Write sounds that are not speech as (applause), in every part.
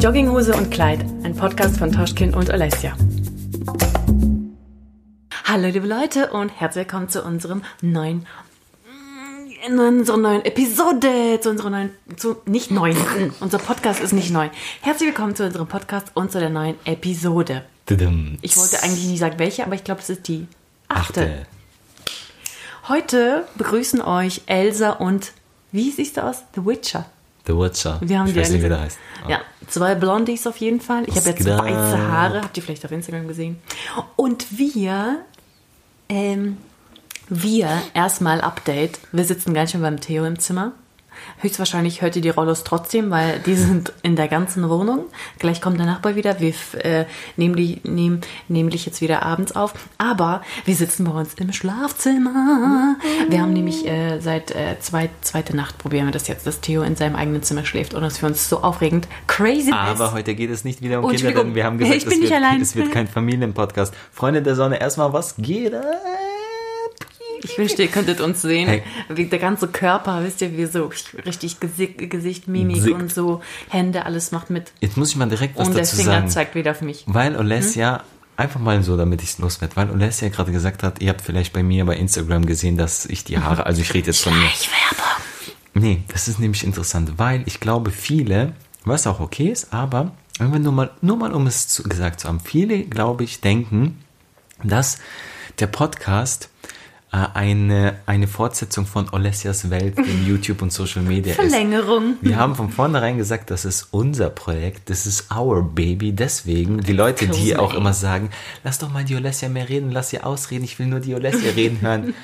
Jogginghose und Kleid, ein Podcast von Toschkin und Alessia. Hallo liebe Leute und herzlich willkommen zu unserem neuen in unserer neuen Episode, zu unserer neuen, zu, nicht neuen, (laughs) unser Podcast ist nicht neu. Herzlich willkommen zu unserem Podcast und zu der neuen Episode. Ich wollte eigentlich nicht sagen welche, aber ich glaube, es ist die achte. Achte. Heute begrüßen euch Elsa und, wie siehst du aus? The Witcher. The Witcher. Wir haben ich die weiß nicht, wie der heißt. Ja, zwei Blondies auf jeden Fall. Ich habe jetzt weiße Haare, habt ihr vielleicht auf Instagram gesehen. Und wir, ähm, wir, erstmal Update. Wir sitzen ganz schön beim Theo im Zimmer. Höchstwahrscheinlich hört ihr die Rollos trotzdem, weil die sind in der ganzen Wohnung. Gleich kommt der Nachbar wieder. Wir äh, nehmen, die, nehmen nämlich jetzt wieder abends auf. Aber wir sitzen bei uns im Schlafzimmer. Wir haben nämlich äh, seit äh, zwei, zweite Nacht probieren wir das jetzt, dass Theo in seinem eigenen Zimmer schläft und das für uns so aufregend crazy Aber ist. heute geht es nicht wieder um Oh, Kinder, denn wir haben gesagt, Ich bin es, nicht wird, allein. es wird kein Familienpodcast. Freunde der Sonne, erstmal, was geht ab? Ich wünschte, ihr könntet uns sehen. Hey. Wie der ganze Körper, wisst ihr, wie so richtig Gesicht, Gesicht Mimik Sick. und so Hände, alles macht mit. Jetzt muss ich mal direkt was und der dazu Finger sagen. zeigt wieder auf mich. Weil Olesja, einfach mal so, damit ich es loswerde, weil Olesja gerade gesagt hat, ihr habt vielleicht bei mir bei Instagram gesehen, dass ich die Haare, also ich rede jetzt von mir. Nee, das ist nämlich interessant, weil ich glaube, viele, was auch okay ist, aber wenn wir nur mal, nur mal um es zu, gesagt zu haben, viele, glaube ich, denken, dass der Podcast eine, eine Fortsetzung von Olesias Welt in (laughs) YouTube und Social Media ist. Verlängerung. Wir haben von vornherein gesagt, das ist unser Projekt, das ist our baby. Deswegen, die Leute, die auch me. immer sagen, lass doch mal die Olesia mehr reden, lass sie ausreden, ich will nur die Olesia reden hören.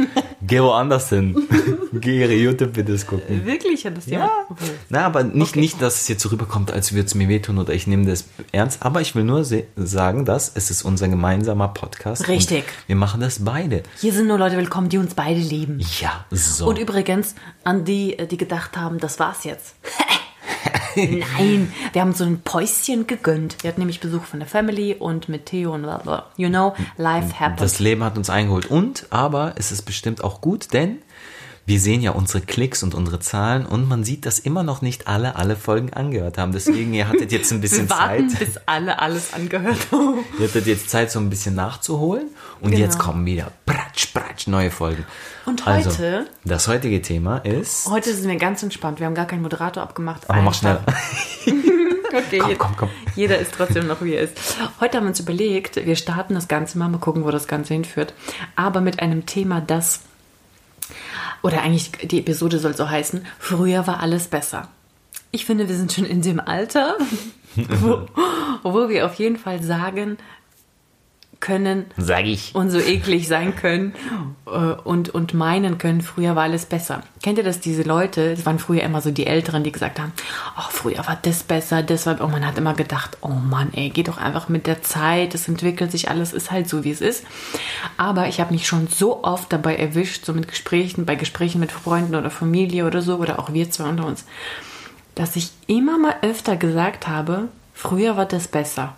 Geh woanders hin. Geh ihre YouTube-Videos gucken. Wirklich hat das Ja. jemand? Na, aber nicht, Okay. nicht, dass es jetzt so rüberkommt, als würde es mir wehtun oder ich nehme das ernst. Aber ich will nur sagen, dass es ist unser gemeinsamer Podcast. Richtig. Wir machen das beide. Hier sind nur Leute willkommen, die uns beide lieben. Ja, so. Und übrigens, an die, äh, die gedacht haben, das war's jetzt. (laughs) Nein, wir haben so ein Päuschen gegönnt. Wir hatten nämlich Besuch von der Family und mit Theo und bla bla. You know, life happens. Das Leben hat uns eingeholt. Und, aber es ist bestimmt auch gut, denn wir sehen ja unsere Klicks und unsere Zahlen und man sieht, dass immer noch nicht alle alle Folgen angehört haben. Deswegen, ihr hattet jetzt ein bisschen (laughs) wir warten, Zeit. bis alle alles angehört haben. Ihr hattet jetzt Zeit, so ein bisschen nachzuholen. Und Genau. jetzt kommen wieder pratsch, pratsch, neue Folgen. Und Also, heute- das heutige Thema ist. Heute sind wir ganz entspannt. Wir haben gar keinen Moderator abgemacht. Aber mach schnell. (laughs) Okay, Komm, komm, komm. Jeder ist trotzdem noch, wie er ist. Heute haben wir uns überlegt, wir starten das Ganze mal, mal gucken, wo das Ganze hinführt. Aber mit einem Thema, das, oder eigentlich die Episode soll so heißen, früher war alles besser. Ich finde, wir sind schon in dem Alter, (laughs) wo, wo wir auf jeden Fall sagen können, Sag ich. und so eklig sein können äh, und, und meinen können, früher war alles besser. Kennt ihr das, diese Leute, das waren früher immer so die Älteren, die gesagt haben, oh, früher war das besser, das war, und man hat immer gedacht, oh Mann, ey, geh doch einfach mit der Zeit, es entwickelt sich alles, ist halt so, wie es ist. Aber ich habe mich schon so oft dabei erwischt, so mit Gesprächen, bei Gesprächen mit Freunden oder Familie oder so, oder auch wir zwei unter uns, dass ich immer mal öfter gesagt habe, früher war das besser.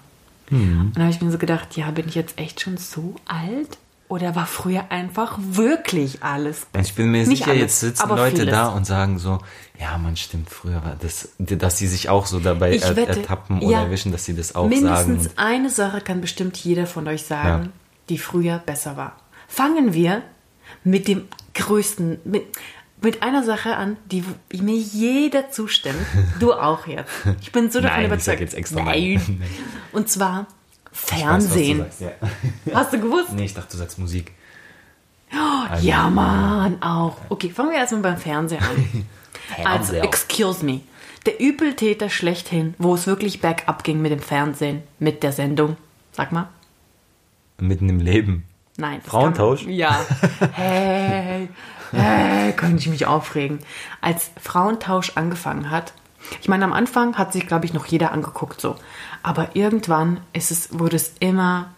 Und da habe ich mir so gedacht, ja, bin ich jetzt echt schon so alt? Oder war früher einfach wirklich alles besser? Ich bin mir Nicht sicher, alles, jetzt sitzen aber Leute vieles. da und sagen so, ja, man stimmt, früher war das, dass sie sich auch so dabei er, wette, ertappen oder ja, erwischen, dass sie das auch Mindestens sagen. eine Sache kann bestimmt jeder von euch sagen, Ja. die früher besser war. Fangen wir mit dem größten, mit, mit einer Sache an, die mir jeder zustimmt. Du (laughs) auch jetzt. Ich bin so davon Nein, ich überzeugt. sag jetzt extra Nein. (laughs) nein. Und zwar Ich weiß, du Fernsehen. sagst, ja. (laughs) Hast du gewusst? Nee, ich dachte, du sagst Musik. Also, Ja, Mann, auch. Okay, fangen wir erstmal beim Fernsehen an. Also, Fernseher. excuse me. Der Übeltäter schlechthin, wo es wirklich bergab ging mit dem Fernsehen, mit der Sendung. Sag mal. Mitten im Leben. Nein. Frauentausch? Kann, ja. Hey, hey, könnte ich mich aufregen. Als Frauentausch angefangen hat, ich meine, am Anfang hat sich, glaube ich, noch jeder angeguckt so. Aber irgendwann ist es, wurde es immer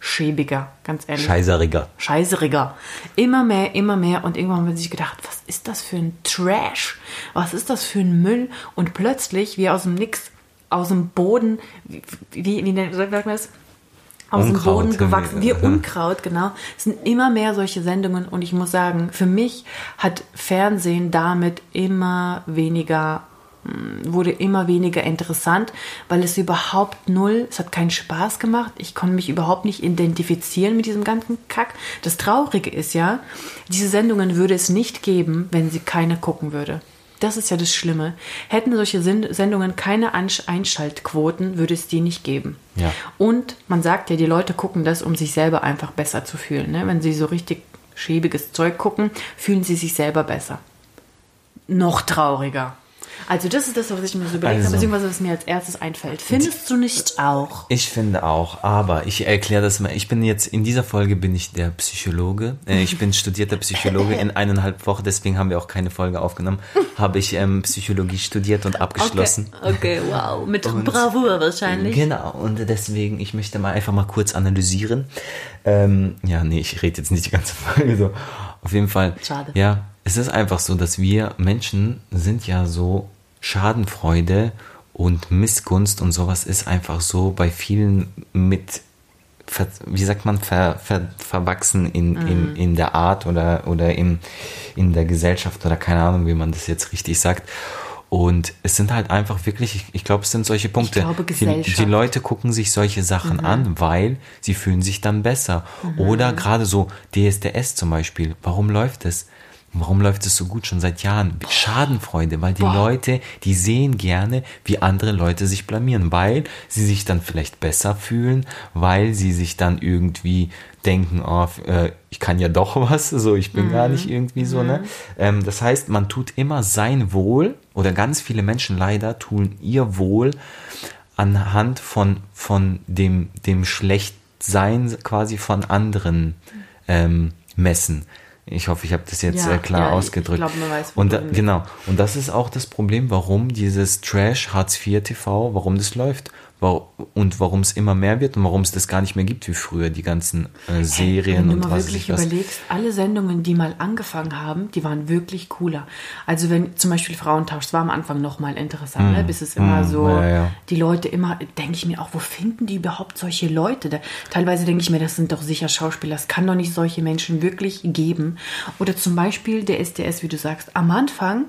schäbiger, ganz ehrlich. Scheißeriger. scheißeriger. Immer mehr, immer mehr. Und irgendwann haben wir sich gedacht, was ist das für ein Trash? Was ist das für ein Müll? Und plötzlich, wie aus dem Nix, aus dem Boden, wie, wie, wie sagt man das? Aus dem Unkraut, Boden gewachsen, wie. Unkraut, genau. Es sind immer mehr solche Sendungen und ich muss sagen, für mich hat Fernsehen damit immer weniger mh, wurde immer weniger interessant, weil es überhaupt null, es hat keinen Spaß gemacht. Ich konnte mich überhaupt nicht identifizieren mit diesem ganzen Kack. Das Traurige ist ja, diese Sendungen würde es nicht geben, wenn sie keiner gucken würde. Das ist ja das Schlimme. Hätten solche Send- Sendungen keine Einschaltquoten, würde es die nicht geben. Ja. Und man sagt ja, die Leute gucken das, um sich selber einfach besser zu fühlen. Ne? Wenn sie so richtig schäbiges Zeug gucken, fühlen sie sich selber besser. Noch trauriger. Also das ist das, was ich mir so überlegt habe, Also. beziehungsweise was mir als erstes einfällt. Findest du nicht auch? Ich finde auch, aber ich erkläre das mal. Ich bin jetzt, in dieser Folge bin ich der Psychologe. Äh, Ich bin studierter Psychologe in eineinhalb Wochen, deswegen haben wir auch keine Folge aufgenommen. Habe ich ähm, Psychologie studiert und abgeschlossen. Okay, okay wow. Mit (laughs) Und- Bravour wahrscheinlich. Genau, und deswegen, ich möchte mal einfach mal kurz analysieren. Ähm, ja, nee, ich rede jetzt nicht die ganze (laughs) Folge so. Auf jeden Fall. Schade. Ja, es ist einfach so, dass wir Menschen sind ja so Schadenfreude und Missgunst und sowas ist einfach so bei vielen mit, wie sagt man, ver, ver, verwachsen in, Mhm. in, in der Art oder, oder in, in der Gesellschaft oder keine Ahnung, wie man das jetzt richtig sagt. Und es sind halt einfach wirklich, ich, ich glaube, es sind solche Punkte. glaube, die, Gesellschaft. die Leute gucken sich solche Sachen an, weil sie fühlen sich dann besser. Oder gerade so DSDS zum Beispiel. Warum läuft es? Warum läuft es so gut schon seit Jahren? Schadenfreude, weil die Boah. Leute, die sehen gerne, wie andere Leute sich blamieren, weil sie sich dann vielleicht besser fühlen, weil sie sich dann irgendwie denken, oh, äh, ich kann ja doch (laughs) was, so ich bin gar nicht irgendwie so, ne? Ähm, das heißt, man tut immer sein Wohl oder ganz viele Menschen leider tun ihr Wohl anhand von, von dem, dem Schlechtsein quasi von anderen ähm, messen. Ich hoffe, ich habe das jetzt Ja, äh, klar ja, ich- ich ausgedrückt. glaub, man weiß, und da, genau. Und das ist auch das Problem, warum dieses Trash Hartz IV TV, warum das läuft. Und warum es immer mehr wird und warum es das gar nicht mehr gibt wie früher, die ganzen äh, Serien Wenn du und mal was weiß wirklich ich was. überlegst, alle Sendungen, die mal angefangen haben, die waren wirklich cooler. Also wenn zum Beispiel Frauentausch, das war am Anfang noch mal interessant, ne? bis es immer so, Mm. ja, ja. die Leute immer, denke ich mir auch, wo finden die überhaupt solche Leute? Da, teilweise denke ich mir, das sind doch sicher Schauspieler, es kann doch nicht solche Menschen wirklich geben. Oder zum Beispiel der SDS, wie du sagst, am Anfang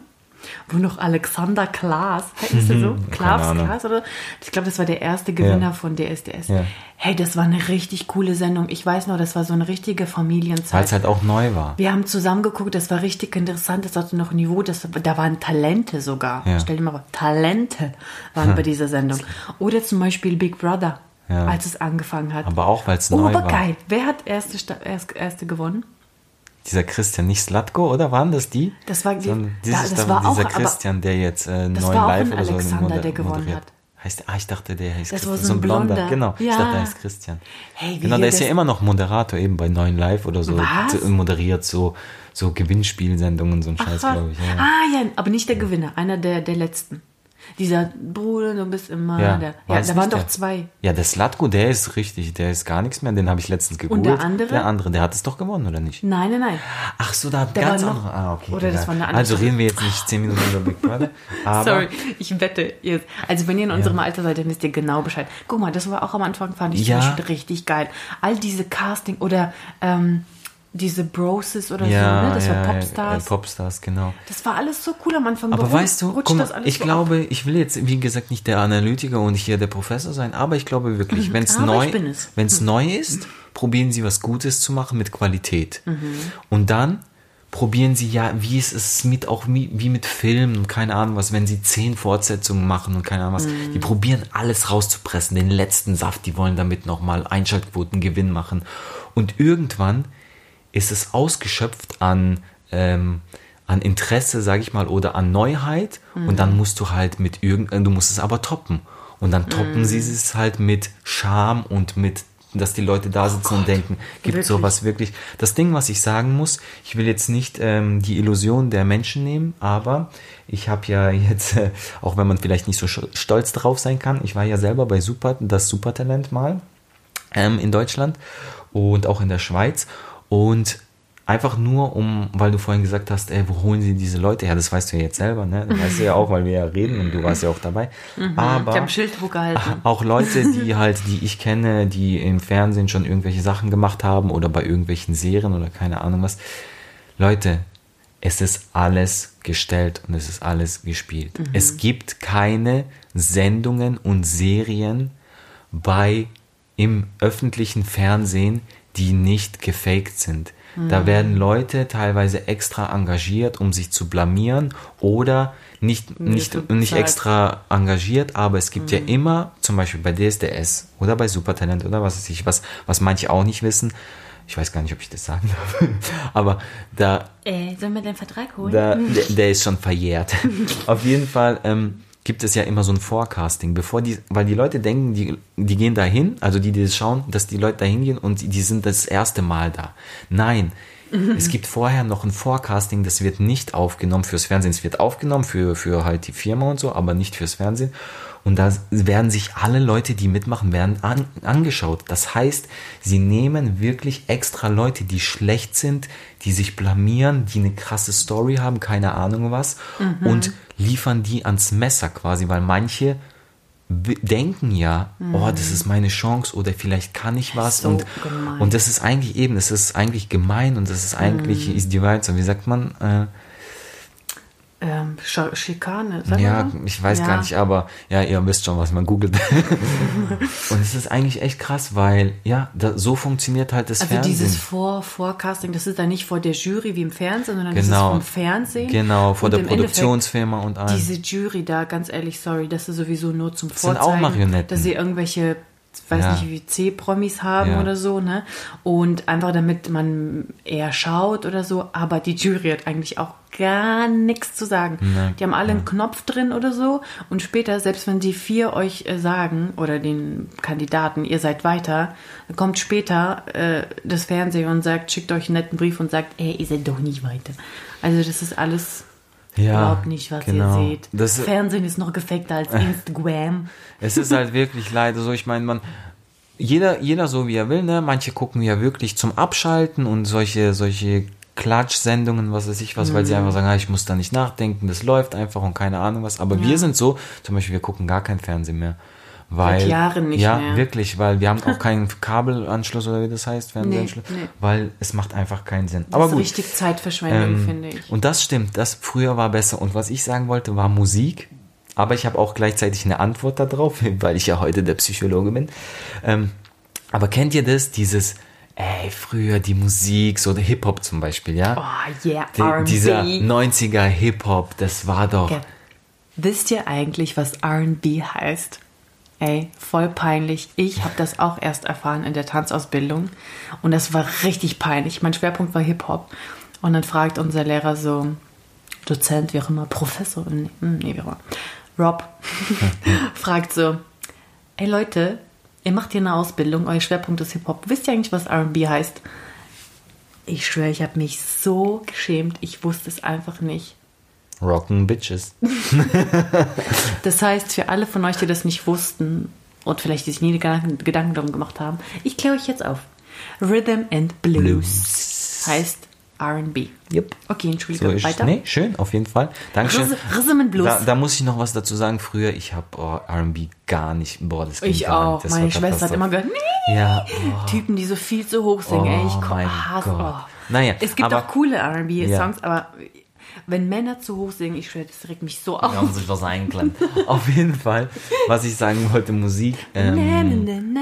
wo noch Alexander Klaas, heißt er so? Klaas. Klaas oder? Ich glaube, das war der erste Gewinner Ja. von DSDS. Ja. Hey, das war eine richtig coole Sendung. Ich weiß noch, das war so eine richtige Weil Familienzeit. es halt auch neu war. Wir haben zusammen geguckt, das war richtig interessant, das hatte noch Niveau, das, da waren Talente sogar. Ja. Stell dir mal vor, Talente waren bei (laughs) dieser Sendung. Oder zum Beispiel Big Brother, Ja. als es angefangen hat. Aber auch, weil es neu war. Obergeil. Wer hat erste, erste gewonnen? Dieser Christian, nicht Slatko, oder waren das die? Das war die- dieses, das da- war auch- dieser aber- Christian, der jetzt äh, neuen auch Live oder so Alexander, der gewonnen moderiert. hat. Heißt, ah, ich dachte, der heißt Das Christian. so ein Blonder. Blonder. Genau, ich Ja. dachte, der heißt Christian. Hey, genau, der ist ja immer noch Moderator, eben bei Neuen Live oder so. Was? Moderiert so, so Gewinnspielsendungen, so ein Scheiß, glaube ich. Ja. Ah, ja, aber nicht der Gewinner, einer der, der letzten. Dieser Bruder, du bist immer Ja, der. Ja, da waren doch der? zwei. Ja, der Slatko, der ist richtig, der ist gar nichts mehr, den habe ich letztens gegoogelt. der andere? Der andere, der hat es doch gewonnen, oder nicht? Nein, nein, nein. Ach so, da Da ganz war noch- andere. Ah, okay. oder das war eine andere. Also reden wir jetzt nicht zehn Minuten über Big Brother. (laughs) Sorry, ich wette jetzt. Also wenn ihr in unserem Alter seid, dann wisst ihr genau Bescheid. Guck mal, das war auch am Anfang, fand ich Ja. richtig geil. All diese Casting oder ähm, diese Broses oder ja, so, ne? Das ja, war ja, Popstars. Äh, Popstars, genau. das war alles so cool am Anfang. Aber Warum weißt du, guck mal, ich so glaube, ich will jetzt, wie gesagt, nicht der Analytiker und hier der Professor sein, aber ich glaube wirklich, wenn es neu, ich bin es. wenn es neu ist, probieren Sie was Gutes zu machen mit Qualität. Mhm. Und dann probieren Sie ja, wie es ist mit auch wie, mit Filmen und keine Ahnung was, wenn Sie zehn Fortsetzungen machen und keine Ahnung was, Mhm. die probieren alles rauszupressen, den letzten Saft, die wollen damit nochmal Einschaltquoten Gewinn machen. Und irgendwann ist es ausgeschöpft an, ähm, an Interesse, sage ich mal, oder an Neuheit. Und dann musst du halt mit irgend, äh, du musst es aber toppen. Und dann toppen sie es halt mit Charme und mit, dass die Leute da sitzen und denken, gibt Wirklich? sowas wirklich. Das Ding, was ich sagen muss, ich will jetzt nicht ähm, die Illusion der Menschen nehmen, aber ich habe ja (laughs) jetzt, äh, auch wenn man vielleicht nicht so stolz drauf sein kann, ich war ja selber bei Super, das Supertalent mal ähm, in Deutschland und auch in der Schweiz. Und einfach nur um, weil du vorhin gesagt hast, ey, wo holen sie diese Leute her? Das weißt du ja jetzt selber, ne? Das weißt du ja auch, weil wir ja reden und du warst ja auch dabei. Aber Ich habe Schild hochgehalten. auch Leute, die (laughs) halt, die ich kenne, die im Fernsehen schon irgendwelche Sachen gemacht haben oder bei irgendwelchen Serien oder keine Ahnung was. Leute, es ist alles gestellt und es ist alles gespielt. Mhm. Es gibt keine Sendungen und Serien bei im öffentlichen Fernsehen, die nicht gefaked sind. Mhm. Da werden Leute teilweise extra engagiert, um sich zu blamieren oder nicht, nicht, nicht extra engagiert, aber es gibt Mhm. ja immer, zum Beispiel bei DSDS oder bei Supertalent oder was weiß ich, was, was manche auch nicht wissen. Ich weiß gar nicht, ob ich das sagen darf. (laughs) Aber da Äh, sollen wir den Vertrag holen? da, (laughs) der, der ist schon verjährt. (laughs) Auf jeden Fall ähm, gibt es ja immer so ein Forecasting, bevor die, weil die Leute denken, die, die gehen dahin, also die, die das schauen, dass die Leute dahin gehen und die, die sind das erste Mal da. Nein. Es gibt vorher noch ein Forecasting, das wird nicht aufgenommen fürs Fernsehen. Es wird aufgenommen für, für halt die Firma und so, aber nicht fürs Fernsehen. Und da werden sich alle Leute, die mitmachen, werden an, angeschaut. Das heißt, sie nehmen wirklich extra Leute, die schlecht sind, die sich blamieren, die eine krasse Story haben, keine Ahnung was, und liefern die ans Messer quasi, weil manche denken ja, oh, das ist meine Chance oder vielleicht kann ich was So und, gemein. und das ist eigentlich eben, das ist eigentlich gemein und das ist eigentlich, ist die so wie sagt man, äh, ähm, Sch Schikane, sag ja, mal. ich weiß Ja. gar nicht, aber ja, ihr wisst schon, was man googelt. (laughs) und es ist eigentlich echt krass, weil ja, da, so funktioniert halt das Also Fernsehen. dieses Vor Forecasting, das ist dann nicht vor der Jury wie im Fernsehen, sondern das ist Genau. vom Fernsehen. genau, vor Und der Produktionsfirma und allem. Diese Jury da, ganz ehrlich, sorry, das ist sowieso nur zum sind Vorzeigen, auch Marionetten. dass sie irgendwelche, weiß Ja. nicht, wie C-Promis haben Ja. oder so, ne? Und einfach damit man eher schaut oder so, aber die Jury hat eigentlich auch gar nichts zu sagen. Nein. Die haben alle einen Knopf drin oder so und später, selbst wenn die vier euch äh, sagen oder den Kandidaten, ihr seid weiter, kommt später äh, das Fernsehen und sagt, schickt euch einen netten Brief und sagt, ey, ihr seid doch nicht weiter. Also das ist alles Ja, überhaupt nicht, was genau. ihr seht. Das- Fernsehen ist noch gefakter als (laughs) Instagram. Es ist halt wirklich leider so, ich meine, man, jeder, jeder so wie er will, ne? Manche gucken ja wirklich zum Abschalten und solche, solche Klatsch-Sendungen, was weiß ich was, weil sie Mhm. einfach sagen, ah, ich muss da nicht nachdenken, das läuft einfach und keine Ahnung was. Aber wir sind so, zum Beispiel, wir gucken gar kein Fernsehen mehr. Weil, Seit Jahren nicht ja, mehr. wirklich, weil wir haben auch (laughs) keinen Kabelanschluss oder wie das heißt, Fernsehanschluss, Nee, nee. weil es macht einfach keinen Sinn. Das Aber ist gut. richtig Zeitverschwendung, Ähm, finde ich. Und das stimmt, das früher war besser. Und was ich sagen wollte, war Musik. Aber ich habe auch gleichzeitig eine Antwort darauf, (laughs) weil ich ja heute der Psychologe bin. Ähm, aber kennt ihr das? Dieses, ey, früher die Musik, so der Hip-Hop zum Beispiel, ja? Oh, yeah, R&B. dieser 90er Hip-Hop, das war doch. Ja. Wisst ihr eigentlich, was R&B heißt? Ey, voll peinlich. Ich habe das auch erst erfahren in der Tanzausbildung und das war richtig peinlich. Mein Schwerpunkt war Hip-Hop und dann fragt unser Lehrer so, Dozent, wie auch immer, Professor, nee, hm, nee wie auch immer, Rob, (laughs) fragt so, ey Leute, ihr macht hier eine Ausbildung, euer Schwerpunkt ist Hip-Hop. Wisst ihr eigentlich, was R&B heißt? Ich schwöre, ich habe mich so geschämt, ich wusste es einfach nicht. Rockin' Bitches. (laughs) Das heißt, für alle von euch, die das nicht wussten und vielleicht sich nie Gedanken, Gedanken darum gemacht haben, ich kläre euch jetzt auf. Rhythm and Blues, Blues. heißt R&B. Yep. Okay, So Entschuldigung, ist es. weiter. Nee, schön, auf jeden Fall. Dankeschön. Rhythm- Blues. Da, da muss ich noch was dazu sagen. Früher, ich habe oh, R&B gar nicht, boah, das ging Ich gar auch. nicht. Meine Schwester hat immer gehört, nee, Ja, oh. Typen, die so viel zu hoch singen. ey, ich Oh hasse. Oh. Naja, es gibt aber- auch coole R&B-Songs, Ja. aber wenn Männer zu hoch singen, ich schwöre, das regt mich so auf. Wir haben sich was einklemmt. (laughs) Auf jeden Fall, was ich sagen wollte, Musik. Ähm, Na, na,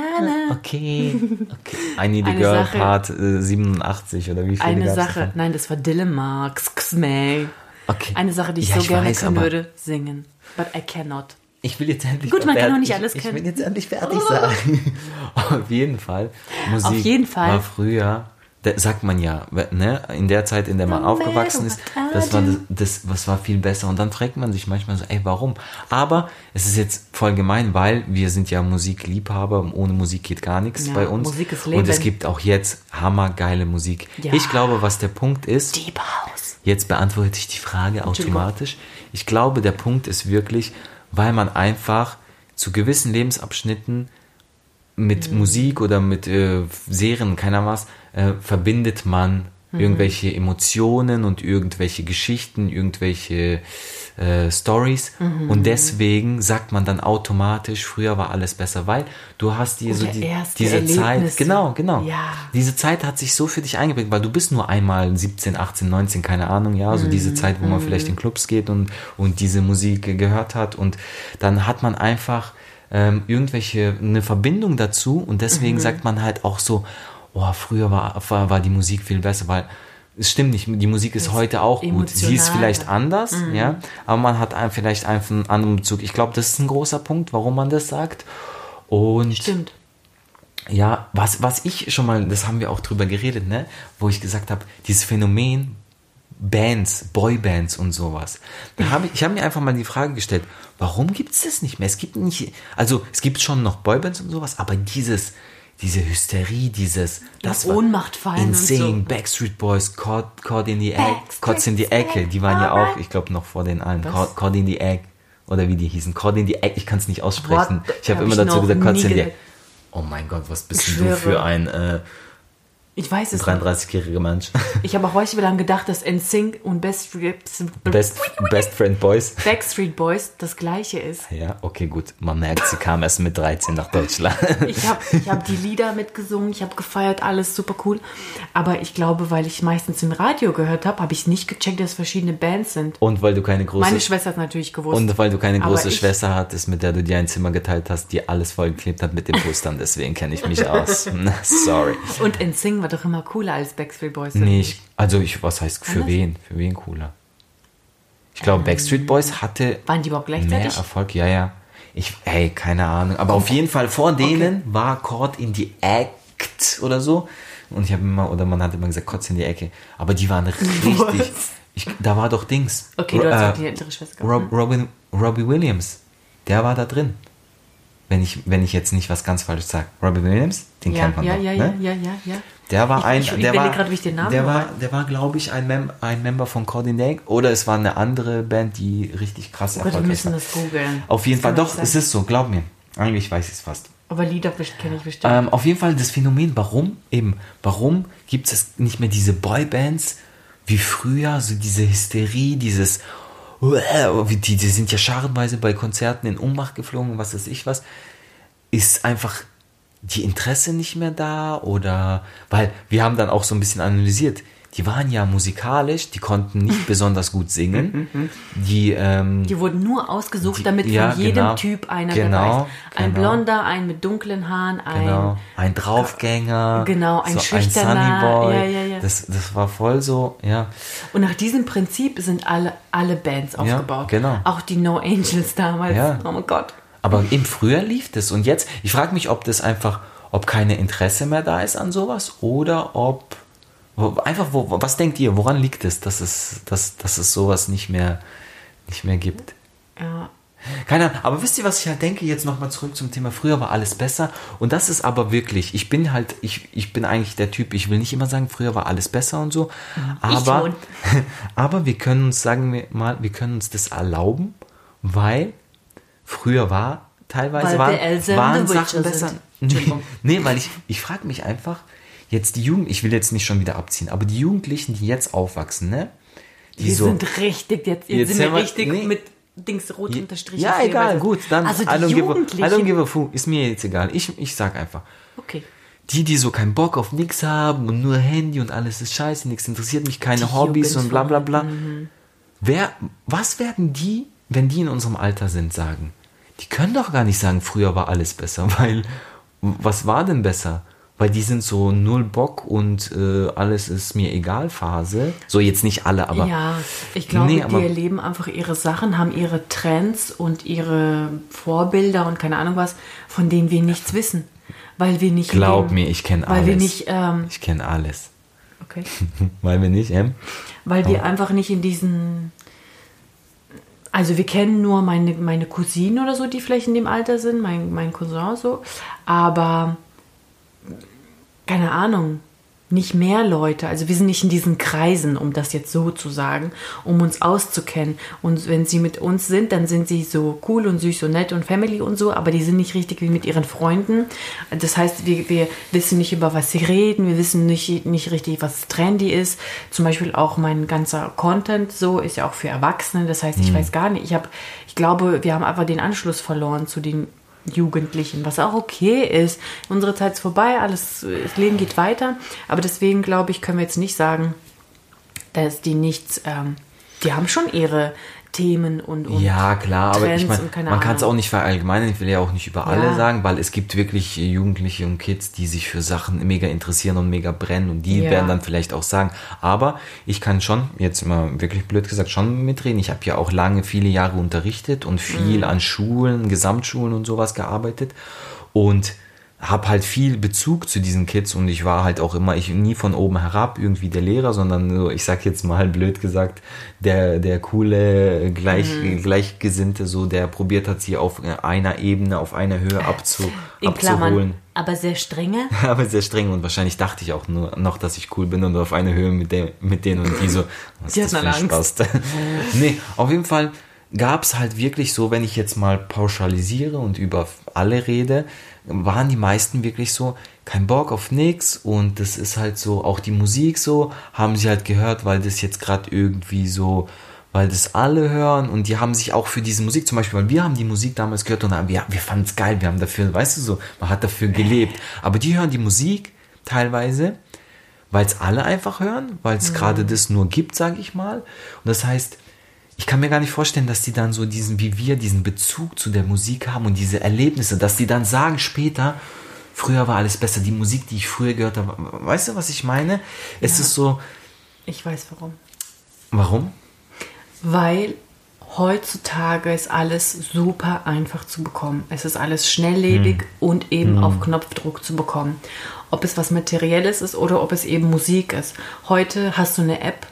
na, okay, okay. I Need a Eine Girl Sache- Part äh, 87 oder wie viele Eine Sache, davon? nein, das war Dylan Marks, Xmay. Okay. Eine Sache, die ich Ja, so gerne weiß, können würde, singen. But I cannot. Ich will jetzt endlich Gut, man kann auch nicht alles ich, können. Ich will jetzt endlich fertig sein. (laughs) Auf jeden Fall. Musik Auf jeden Fall. war früher, sagt man ja, ne, in der Zeit, in der man No aufgewachsen ist, das war das, das, was war viel besser. Und dann fragt man sich manchmal so, ey, warum? Aber es ist jetzt voll gemein, weil wir sind ja Musikliebhaber. Ohne Musik geht gar nichts Ja, bei uns. Musik ist Und es Leben. gibt auch jetzt hammergeile Musik. Ja. Ich glaube, was der Punkt ist, Deep House. Jetzt beantworte ich die Frage automatisch. Ich glaube, der Punkt ist wirklich, weil man einfach zu gewissen Lebensabschnitten mit Mhm. Musik oder mit äh, Serien, keiner was, äh, verbindet man irgendwelche Emotionen und irgendwelche Geschichten, irgendwelche äh, Stories. Mhm. Und deswegen sagt man dann automatisch, früher war alles besser, weil du hast dir so die, diese Zeit, Erlebnisse. genau, genau. Ja. Diese Zeit hat sich so für dich eingeprägt, weil du bist nur einmal 17, 18, 19, keine Ahnung, ja, so Mhm. diese Zeit, wo man vielleicht in Clubs geht und, und diese Musik gehört hat und dann hat man einfach ähm, irgendwelche, eine Verbindung dazu und Mhm. deswegen sagt man halt auch so, oh, früher war, war, war die Musik viel besser, weil es stimmt nicht, die Musik ist heute auch gut. Sie ist vielleicht anders, Mhm. ja, aber man hat ein, vielleicht einfach einen anderen Bezug. Ich glaube, das ist ein großer Punkt, warum man das sagt. Und Stimmt. ja, was, was ich schon mal, das haben wir auch drüber geredet, ne, wo ich gesagt habe, dieses Phänomen Bands, Boybands und sowas. Da habe ich, ich habe mir einfach mal die Frage gestellt, warum gibt es das nicht mehr? Es gibt nicht, also es gibt schon noch Boybands und sowas, aber dieses, diese Hysterie, dieses, das war Ohnmacht fallen und Insane, so. Backstreet Boys, Caught, Caught in the Egg, Caught in the Ecke, die waren ja auch, ich glaube, noch vor den allen? Caught, Caught in the Egg, oder wie die hießen, Caught in the Egg, ich kann es nicht aussprechen. What? Ich habe Hab immer dazu gesagt, Caught in the. Egg. Oh mein Gott, was bist du für ein äh, Ich weiß es nicht. 33-jähriger Mensch? Ich habe auch heute lang gedacht, dass NSYNC und Best, Best, Best Friend Boys. Backstreet Boys das gleiche ist. Ja, okay, gut. Man merkt, sie kam erst mit 13 nach Deutschland. (laughs) Ich habe ich hab die Lieder mitgesungen, ich habe gefeiert, alles super cool. Aber ich glaube, weil ich meistens im Radio gehört habe, habe ich nicht gecheckt, dass es verschiedene Bands sind. Und weil du keine große Meine Schwester hat natürlich gewusst. und weil du keine große ich- Schwester hattest, mit der du dir ein Zimmer geteilt hast, die alles vollgeklebt hat mit den Postern, deswegen kenne ich mich aus. (laughs) Sorry. Und NSYNC war doch immer cooler als Backstreet Boys. Nee, nicht? ich, also ich, was heißt für Anders? wen? Für wen cooler? Ich glaube, Backstreet Boys hatte Waren die überhaupt mehr gleichzeitig? Erfolg, ja, ja. Ich, hey, keine Ahnung. Aber auf jeden Fall vor denen war Caught in the Act oder so. Und ich habe immer, oder man hat immer gesagt, Kotz in die Ecke. Aber die waren (laughs) richtig. Ich, da war doch Dings. Okay, du hast äh, auch die ältere Schwester gehabt. Rob, Robin, Robbie Williams. Der war da drin. Wenn ich, wenn ich jetzt nicht was ganz falsch sage. Robbie Williams, den ja, kennt man ja, doch. ja, ne? ja, ja, ja, ja. Der war Ich- ein, ich- der war, gerade, wie ich den Namen der noch war, der war, glaube ich, ein, Mem ein Member von Coordinate oder es war eine andere Band, die richtig krass Oh Gott, wir erfolgreich müssen war. das googeln. Auf jeden Das Fall, doch, es ist so, glaub mir. Eigentlich weiß ich es fast. Aber Lieder kenne ich bestimmt. Ähm, auf jeden Fall das Phänomen, warum eben, warum gibt es nicht mehr diese Boybands wie früher, so diese Hysterie, dieses, die, die sind ja scharenweise bei Konzerten in Ohnmacht geflogen, was weiß ich was, ist einfach die Interesse nicht mehr da oder, weil wir haben dann auch so ein bisschen analysiert, die waren ja musikalisch, die konnten nicht (laughs) besonders gut singen, die, ähm, Die wurden nur ausgesucht, Die- damit ja, von jedem genau. Typ einer Genau, dabei ist. Ein genau. Blonder, ein mit dunklen Haaren, ein. Genau, ein Draufgänger. Genau, ein so schüchterner, Sunnyboy. ja, ja, ja. Das, das war voll so, ja. Und nach diesem Prinzip sind alle, alle Bands aufgebaut. genau. Auch die No Angels damals. Ja. Oh mein Gott. Aber eben früher lief das. Und jetzt, ich frage mich, ob das einfach, ob keine Interesse mehr da ist an sowas oder ob, einfach, wo, was denkt ihr, woran liegt es, dass es, dass, dass es sowas nicht mehr, nicht mehr gibt? Ja. Keine Ahnung, aber wisst ihr, was ich halt denke, jetzt nochmal zurück zum Thema, früher war alles besser und das ist aber wirklich, ich bin halt, ich, ich bin eigentlich der Typ, ich will nicht immer sagen, früher war alles besser und so, aber, schon. (laughs) aber wir können uns, sagen wir mal, wir können uns das erlauben, weil früher war, teilweise Weil waren, waren Sachen besser. (laughs) Nee, nee, weil ich, ich frage mich einfach, jetzt die Jugend, ich will jetzt nicht schon wieder abziehen, aber die Jugendlichen, die jetzt aufwachsen, ne, die Die so, sind richtig, jetzt, jetzt, Jetzt sind wir richtig nee. mit Dings rot unterstrichen. ja, egal, gut, dann Also die I, don't give a, I Jugendlichen. give fu, ist mir jetzt egal. Ich, ich sag einfach. okay. Die, die so keinen Bock auf nix haben und nur Handy und alles ist scheiße, nichts interessiert mich, keine Die Hobbys und bla bla bla. Jugendlichen. Wer, was werden die, wenn die in unserem Alter sind, sagen? Die können doch gar nicht sagen, früher war alles besser, (laughs) weil was war denn besser? Weil die sind so null Bock und äh, alles ist mir egal Phase. So jetzt nicht alle, aber ja, ich glaube, Nee, die erleben einfach ihre Sachen, haben ihre Trends und ihre Vorbilder und keine Ahnung was, von denen wir nichts wissen. Weil wir nicht. glaub leben- mir, ich kenne Weil alles. wir nicht. Ähm, ich kenne alles. okay. (laughs) Weil wir nicht, ähm? Weil wir einfach nicht in diesen. Also wir kennen nur meine, meine Cousinen oder so, die vielleicht in dem Alter sind, mein, mein Cousin so. Aber keine Ahnung. nicht mehr Leute, also wir sind nicht in diesen Kreisen, um das jetzt so zu sagen, um uns auszukennen. Und wenn sie mit uns sind, dann sind sie so cool und süß und nett und Family und so, aber die sind nicht richtig wie mit ihren Freunden. Das heißt, wir, wir wissen nicht, über was sie reden, wir wissen nicht, nicht richtig, was trendy ist. Zum Beispiel auch mein ganzer Content so ist ja auch für Erwachsene. Das heißt, ich mhm. weiß gar nicht, ich habe, ich glaube, wir haben einfach den Anschluss verloren zu den Jugendlichen, was auch okay ist. Unsere Zeit ist vorbei, alles, das Leben geht weiter. Aber deswegen glaube ich, können wir jetzt nicht sagen, dass die nichts, ähm, die haben schon ihre Themen und, und Ja, klar, aber ich meine, man kann es auch nicht verallgemeinern. Ich will ja auch nicht über alle ja. sagen, weil es gibt wirklich Jugendliche und Kids, die sich für Sachen mega interessieren und mega brennen und die ja. werden dann vielleicht auch sagen. Aber ich kann schon, jetzt mal wirklich blöd gesagt, schon mitreden. Ich habe ja auch lange, viele Jahre unterrichtet und viel mhm. an Schulen, Gesamtschulen und sowas gearbeitet. Und habe halt viel Bezug zu diesen Kids und ich war halt auch immer, ich nie von oben herab irgendwie der Lehrer, sondern so, ich sag jetzt mal blöd gesagt, der, der coole, gleich, mhm. gleichgesinnte, so, der probiert hat, sie auf einer Ebene, auf einer Höhe abzu, In abzuholen. Klammern, aber sehr strenge. (laughs) aber sehr streng und wahrscheinlich dachte ich auch nur noch, dass ich cool bin und auf einer Höhe mit, der, mit denen und die so, (laughs) was die ist das für ein Spaß? (laughs) nee, auf jeden Fall gab es halt wirklich so, wenn ich jetzt mal pauschalisiere und über alle rede, waren die meisten wirklich so, kein Bock auf nix und das ist halt so, auch die Musik so, haben sie halt gehört, weil das jetzt gerade irgendwie so, weil das alle hören und die haben sich auch für diese Musik, zum Beispiel, weil wir haben die Musik damals gehört und haben, wir, wir fanden es geil, wir haben dafür, weißt du so, man hat dafür gelebt. Aber die hören die Musik teilweise, weil es alle einfach hören, weil es mhm. gerade das nur gibt, sage ich mal. Und das heißt, ich kann mir gar nicht vorstellen, dass die dann so diesen, wie wir, diesen Bezug zu der Musik haben und diese Erlebnisse, dass die dann sagen später, früher war alles besser, die Musik, die ich früher gehört habe. Weißt du, was ich meine? Es ja, ist so. Ich weiß warum. Warum? Weil heutzutage ist alles super einfach zu bekommen. Es ist alles schnelllebig hm. und eben hm. auf Knopfdruck zu bekommen. Ob es was Materielles ist oder ob es eben Musik ist. Heute hast du eine App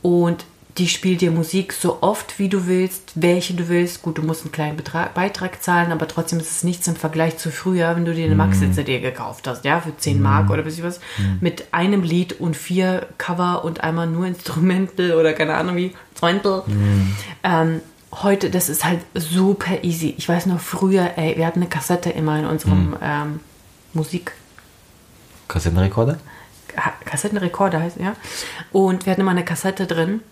und die spielt dir Musik so oft wie du willst, welche du willst. Gut, du musst einen kleinen Betrag, Beitrag zahlen, aber trotzdem ist es nichts im Vergleich zu früher, wenn du dir eine Max-CD mm. gekauft hast, ja, für 10 mm. Mark oder was ich was, mm. mit einem Lied und vier Cover und einmal nur Instrumental (laughs) oder keine Ahnung wie, Zwentel. Mm. Ähm, heute, das ist halt super easy. Ich weiß noch früher, ey, wir hatten eine Kassette immer in unserem ähm, Musik. Kassettenrekorder? Kassettenrekorder heißt, ja. Und wir hatten immer eine Kassette drin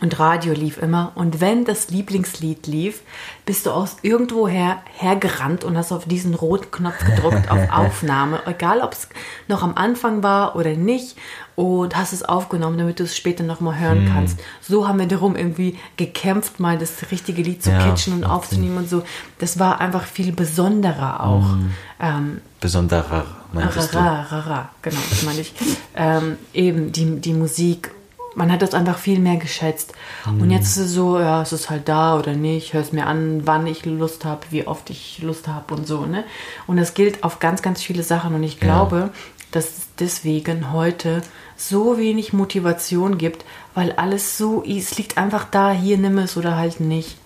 und Radio lief immer. Und wenn das Lieblingslied lief, bist du aus irgendwoher hergerannt und hast auf diesen roten Knopf gedrückt auf (laughs) Aufnahme. Egal, ob es noch am Anfang war oder nicht. Und hast es aufgenommen, damit du es später nochmal hören hm. kannst. So haben wir darum irgendwie gekämpft, mal das richtige Lied zu ja, catchen und aufzunehmen und so. Das war einfach viel besonderer auch. Hm. Ähm, besonderer, meinst rara, du? Rara, genau, das meine ich. (laughs) ähm, eben die, die Musik man hat das einfach viel mehr geschätzt. Mhm. Und jetzt ist es so, ja, es ist halt da oder nicht, hör es mir an, wann ich Lust habe, wie oft ich Lust habe und so, ne? Und das gilt auf ganz, ganz viele Sachen. Und ich glaube, ja. dass es deswegen heute so wenig Motivation gibt, weil alles so, es liegt einfach da, hier nimm es oder halt nicht.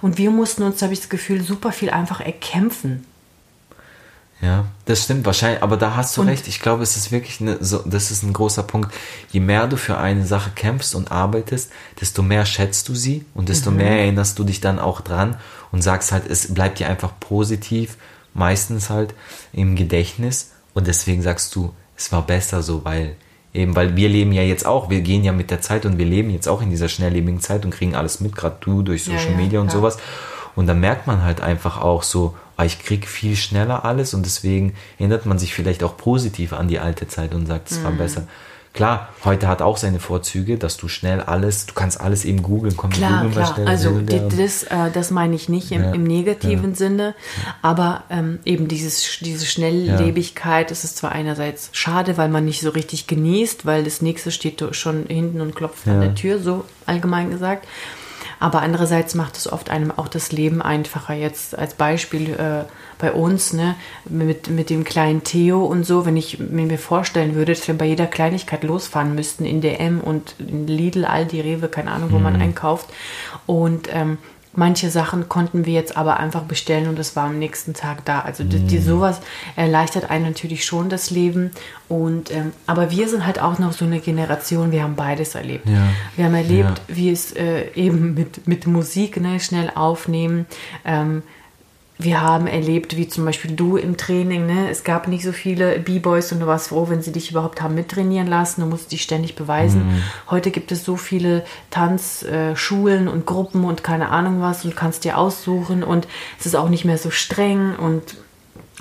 Und wir mussten uns, habe ich das Gefühl, super viel einfach erkämpfen. Ja, das stimmt wahrscheinlich, aber da hast du und recht. Ich glaube, es ist wirklich eine, so, das ist ein großer Punkt. Je mehr du für eine Sache kämpfst und arbeitest, desto mehr schätzt du sie und desto mhm. mehr erinnerst du dich dann auch dran und sagst halt, es bleibt dir einfach positiv, meistens halt im Gedächtnis und deswegen sagst du, es war besser so, weil eben, weil wir leben ja jetzt auch, wir gehen ja mit der Zeit und wir leben jetzt auch in dieser schnelllebigen Zeit und kriegen alles mit, gerade du durch Social ja, ja, Media und klar. sowas. Und dann merkt man halt einfach auch so, ah, ich krieg viel schneller alles und deswegen erinnert man sich vielleicht auch positiv an die alte Zeit und sagt, es mhm. war besser. Klar, heute hat auch seine Vorzüge, dass du schnell alles, du kannst alles eben googeln, komm, klar, googeln klar. Also das, äh, das meine ich nicht im, ja, im negativen ja. Sinne, aber ähm, eben dieses, diese Schnelllebigkeit, ja. ist es zwar einerseits schade, weil man nicht so richtig genießt, weil das nächste steht schon hinten und klopft an der Tür, so allgemein gesagt. Aber andererseits macht es oft einem auch das Leben einfacher. Jetzt als Beispiel äh, bei uns, ne, mit, mit dem kleinen Theo und so, wenn ich mir vorstellen würde, dass wir bei jeder Kleinigkeit losfahren müssten in DM und in Lidl, Aldi, Rewe, keine Ahnung, wo mhm. man einkauft. Und ähm, Manche Sachen konnten wir jetzt aber einfach bestellen und es war am nächsten Tag da. Also die, die, sowas erleichtert einen natürlich schon das Leben. Und ähm, aber wir sind halt auch noch so eine Generation, wir haben beides erlebt. Ja. Wir haben erlebt, Ja. wie es äh, eben mit, mit Musik ne, schnell aufnehmen. Ähm, wir haben erlebt, wie zum Beispiel du im Training, ne? es gab nicht so viele B-Boys und du warst froh, wenn sie dich überhaupt haben mittrainieren lassen. Du musst dich ständig beweisen. Mhm. Heute gibt es so viele Tanzschulen und Gruppen und keine Ahnung was und du kannst dir aussuchen und es ist auch nicht mehr so streng und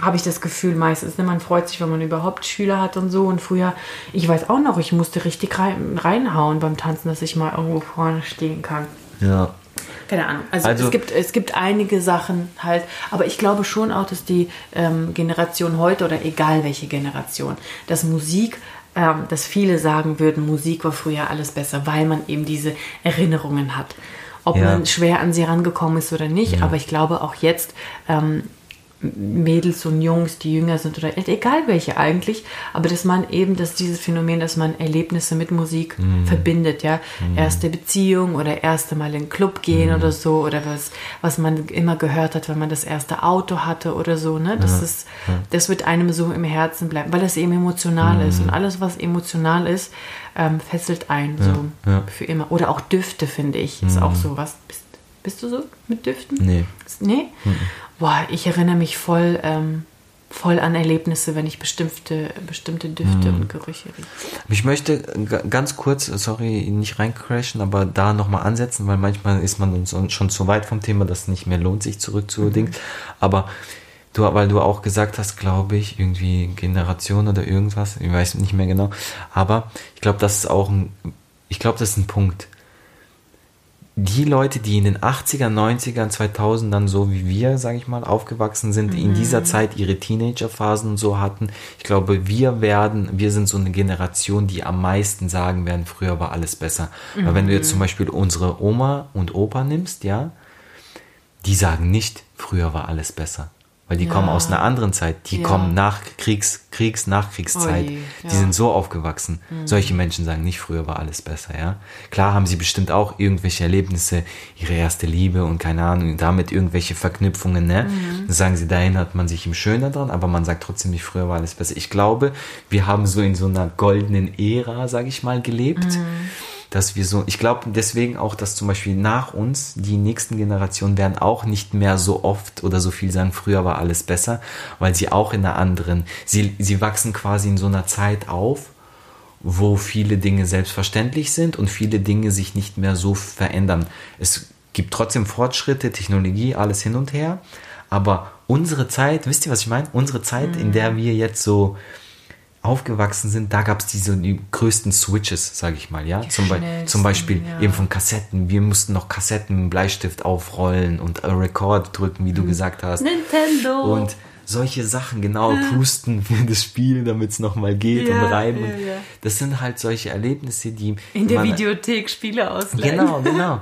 habe ich das Gefühl meistens. Ne? Man freut sich, wenn man überhaupt Schüler hat und so. Und früher, ich weiß auch noch, ich musste richtig rein, reinhauen beim Tanzen, dass ich mal irgendwo vorne stehen kann. Ja. Keine Ahnung. Also, Also- es, gibt, es gibt einige Sachen halt, aber ich glaube schon auch, dass die ähm, Generation heute oder egal welche Generation, dass Musik, ähm, dass viele sagen würden, Musik war früher alles besser, weil man eben diese Erinnerungen hat. Ob Ja. man schwer an sie rangekommen ist oder nicht, aber ich glaube auch jetzt, ähm, Mädels und Jungs, die jünger sind oder egal welche eigentlich, aber dass man eben, dass dieses Phänomen, dass man Erlebnisse mit Musik verbindet, ja, erste Beziehung oder erste Mal in den Club gehen oder so oder was, was man immer gehört hat, wenn man das erste Auto hatte oder so, ne, das ist, das wird einem so im Herzen bleiben, weil das eben emotional ist und alles, was emotional ist, ähm, fesselt ein so ja. für immer oder auch Düfte finde ich, ist auch so was. Bist, bist du so mit Düften? Nee. Nee? Boah, ich erinnere mich voll, ähm, voll an Erlebnisse, wenn ich bestimmte, bestimmte Düfte und Gerüche rieche. Ich möchte ganz kurz, sorry, nicht reincrashen, aber da nochmal ansetzen, weil manchmal ist man uns schon zu weit vom Thema, dass es nicht mehr lohnt, sich zurückzudingen. Aber du, weil du auch gesagt hast, glaube ich, irgendwie Generation oder irgendwas, ich weiß nicht mehr genau. Aber ich glaube, das ist auch ein, ich glaube, das ist ein Punkt. Die Leute, die in den 80er, 90ern, 2000ern so wie wir, sage ich mal, aufgewachsen sind, in dieser Zeit ihre Teenagerphasen und so hatten, ich glaube, wir werden, wir sind so eine Generation, die am meisten sagen werden, früher war alles besser. Weil wenn du jetzt zum Beispiel unsere Oma und Opa nimmst, ja, die sagen nicht, früher war alles besser. Weil die Ja. kommen aus einer anderen Zeit. Die Ja. kommen nach Kriegs, Kriegs, Nachkriegszeit. Ui, Die ja. Mhm. sind so aufgewachsen. Solche Menschen sagen nicht, früher war alles besser, ja. Klar haben sie bestimmt auch irgendwelche Erlebnisse, ihre erste Liebe und keine Ahnung, damit irgendwelche Verknüpfungen, ne. Mhm. Sagen sie, da erinnert man sich im Schöner dran, aber man sagt trotzdem nicht, früher war alles besser. Ich glaube, wir haben so in so einer goldenen Ära, sag ich mal, gelebt. Mhm. Dass wir so, ich glaube deswegen auch, dass zum Beispiel nach uns die nächsten Generationen werden auch nicht mehr so oft oder so viel sagen, früher war alles besser, weil sie auch in einer anderen, sie, sie wachsen quasi in so einer Zeit auf, wo viele Dinge selbstverständlich sind und viele Dinge sich nicht mehr so verändern. Es gibt trotzdem Fortschritte, Technologie, alles hin und her, aber unsere Zeit, wisst ihr, was ich meine? Unsere Zeit, in der wir jetzt so aufgewachsen sind, da gab es diese die größten Switches, sage ich mal, ja. Zum, Be zum Beispiel ja. eben von Kassetten. Wir mussten noch Kassetten mit Bleistift aufrollen und äh, Record drücken, wie du gesagt hast. Nintendo! Und solche Sachen, genau, (laughs) pusten für das Spiel, damit es nochmal geht Ja, und reiben. ja. Das sind halt solche Erlebnisse, die In der Videothek Spiele ausleihen. Genau, (laughs) genau.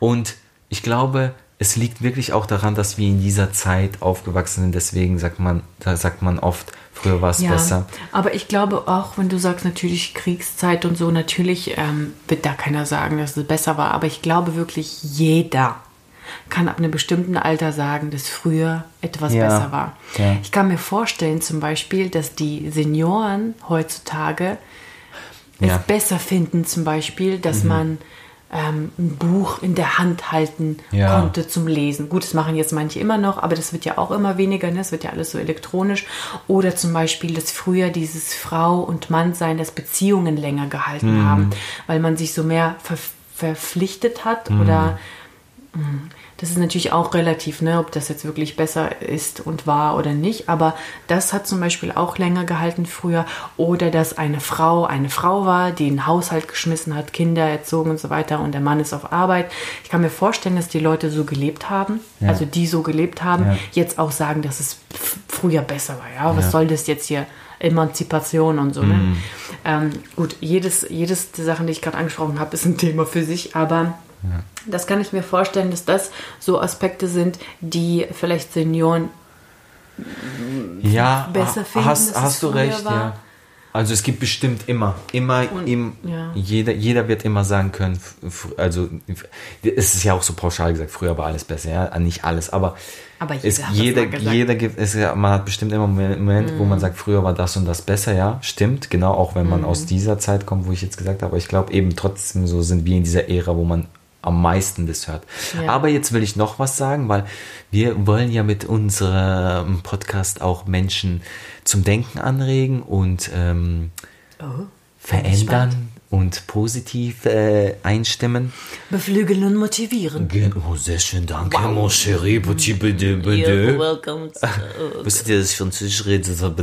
Und ich glaube, es liegt wirklich auch daran, dass wir in dieser Zeit aufgewachsen sind. Deswegen sagt man, da sagt man oft, früher war es Ja, besser. aber ich glaube auch, wenn du sagst, natürlich Kriegszeit und so, natürlich ähm, wird da keiner sagen, dass es besser war. Aber ich glaube wirklich, jeder kann ab einem bestimmten Alter sagen, dass früher etwas Ja, besser war. ja. Ich kann mir vorstellen zum Beispiel, dass die Senioren heutzutage es. Mhm. besser finden, zum Beispiel, dass man ähm, ein Buch in der Hand halten Ja. konnte zum Lesen. Gut, das machen jetzt manche immer noch, aber das wird ja auch immer weniger, ne? Es wird ja alles so elektronisch. Oder zum Beispiel, dass früher dieses Frau- und Mannsein, dass Beziehungen länger gehalten haben, weil man sich so mehr ver verpflichtet hat oder das ist natürlich auch relativ, ne, ob das jetzt wirklich besser ist und war oder nicht. Aber das hat zum Beispiel auch länger gehalten früher. Oder dass eine Frau eine Frau war, die einen Haushalt geschmissen hat, Kinder erzogen und so weiter und der Mann ist auf Arbeit. Ich kann mir vorstellen, dass die Leute so gelebt haben, Ja. also die so gelebt haben, Ja. jetzt auch sagen, dass es früher besser war. Ja, was Ja. soll das jetzt hier? Emanzipation und so. Ne? Mhm. Ähm, gut, jedes, jedes der Sachen, die ich gerade angesprochen habe, ist ein Thema für sich, aber das kann ich mir vorstellen, dass das so Aspekte sind, die vielleicht Senioren Ja, besser finden, hast, hast du recht, war. ja. Also es gibt bestimmt immer, immer, im, ja. jeder, jeder wird immer sagen können, also es ist ja auch so pauschal gesagt, früher war alles besser, ja, nicht alles, aber, Aber jeder es, jeder, jeder gibt, es, man hat bestimmt immer einen Moment, wo man sagt, früher war das und das besser, ja, stimmt, genau, auch wenn man aus dieser Zeit kommt, wo ich jetzt gesagt habe, aber ich glaube eben trotzdem so sind wir in dieser Ära, wo man am meisten das hört. Ja. Aber jetzt will ich noch was sagen, weil wir wollen ja mit unserem Podcast auch Menschen zum Denken anregen und ähm, Oh, verändern und positiv äh, einstimmen. Beflügeln und motivieren. Oh, sehr schön, danke, mon chéri, petit bede, bede. welcome. (laughs) Wisst ihr, dass ich Französisch rede? Sag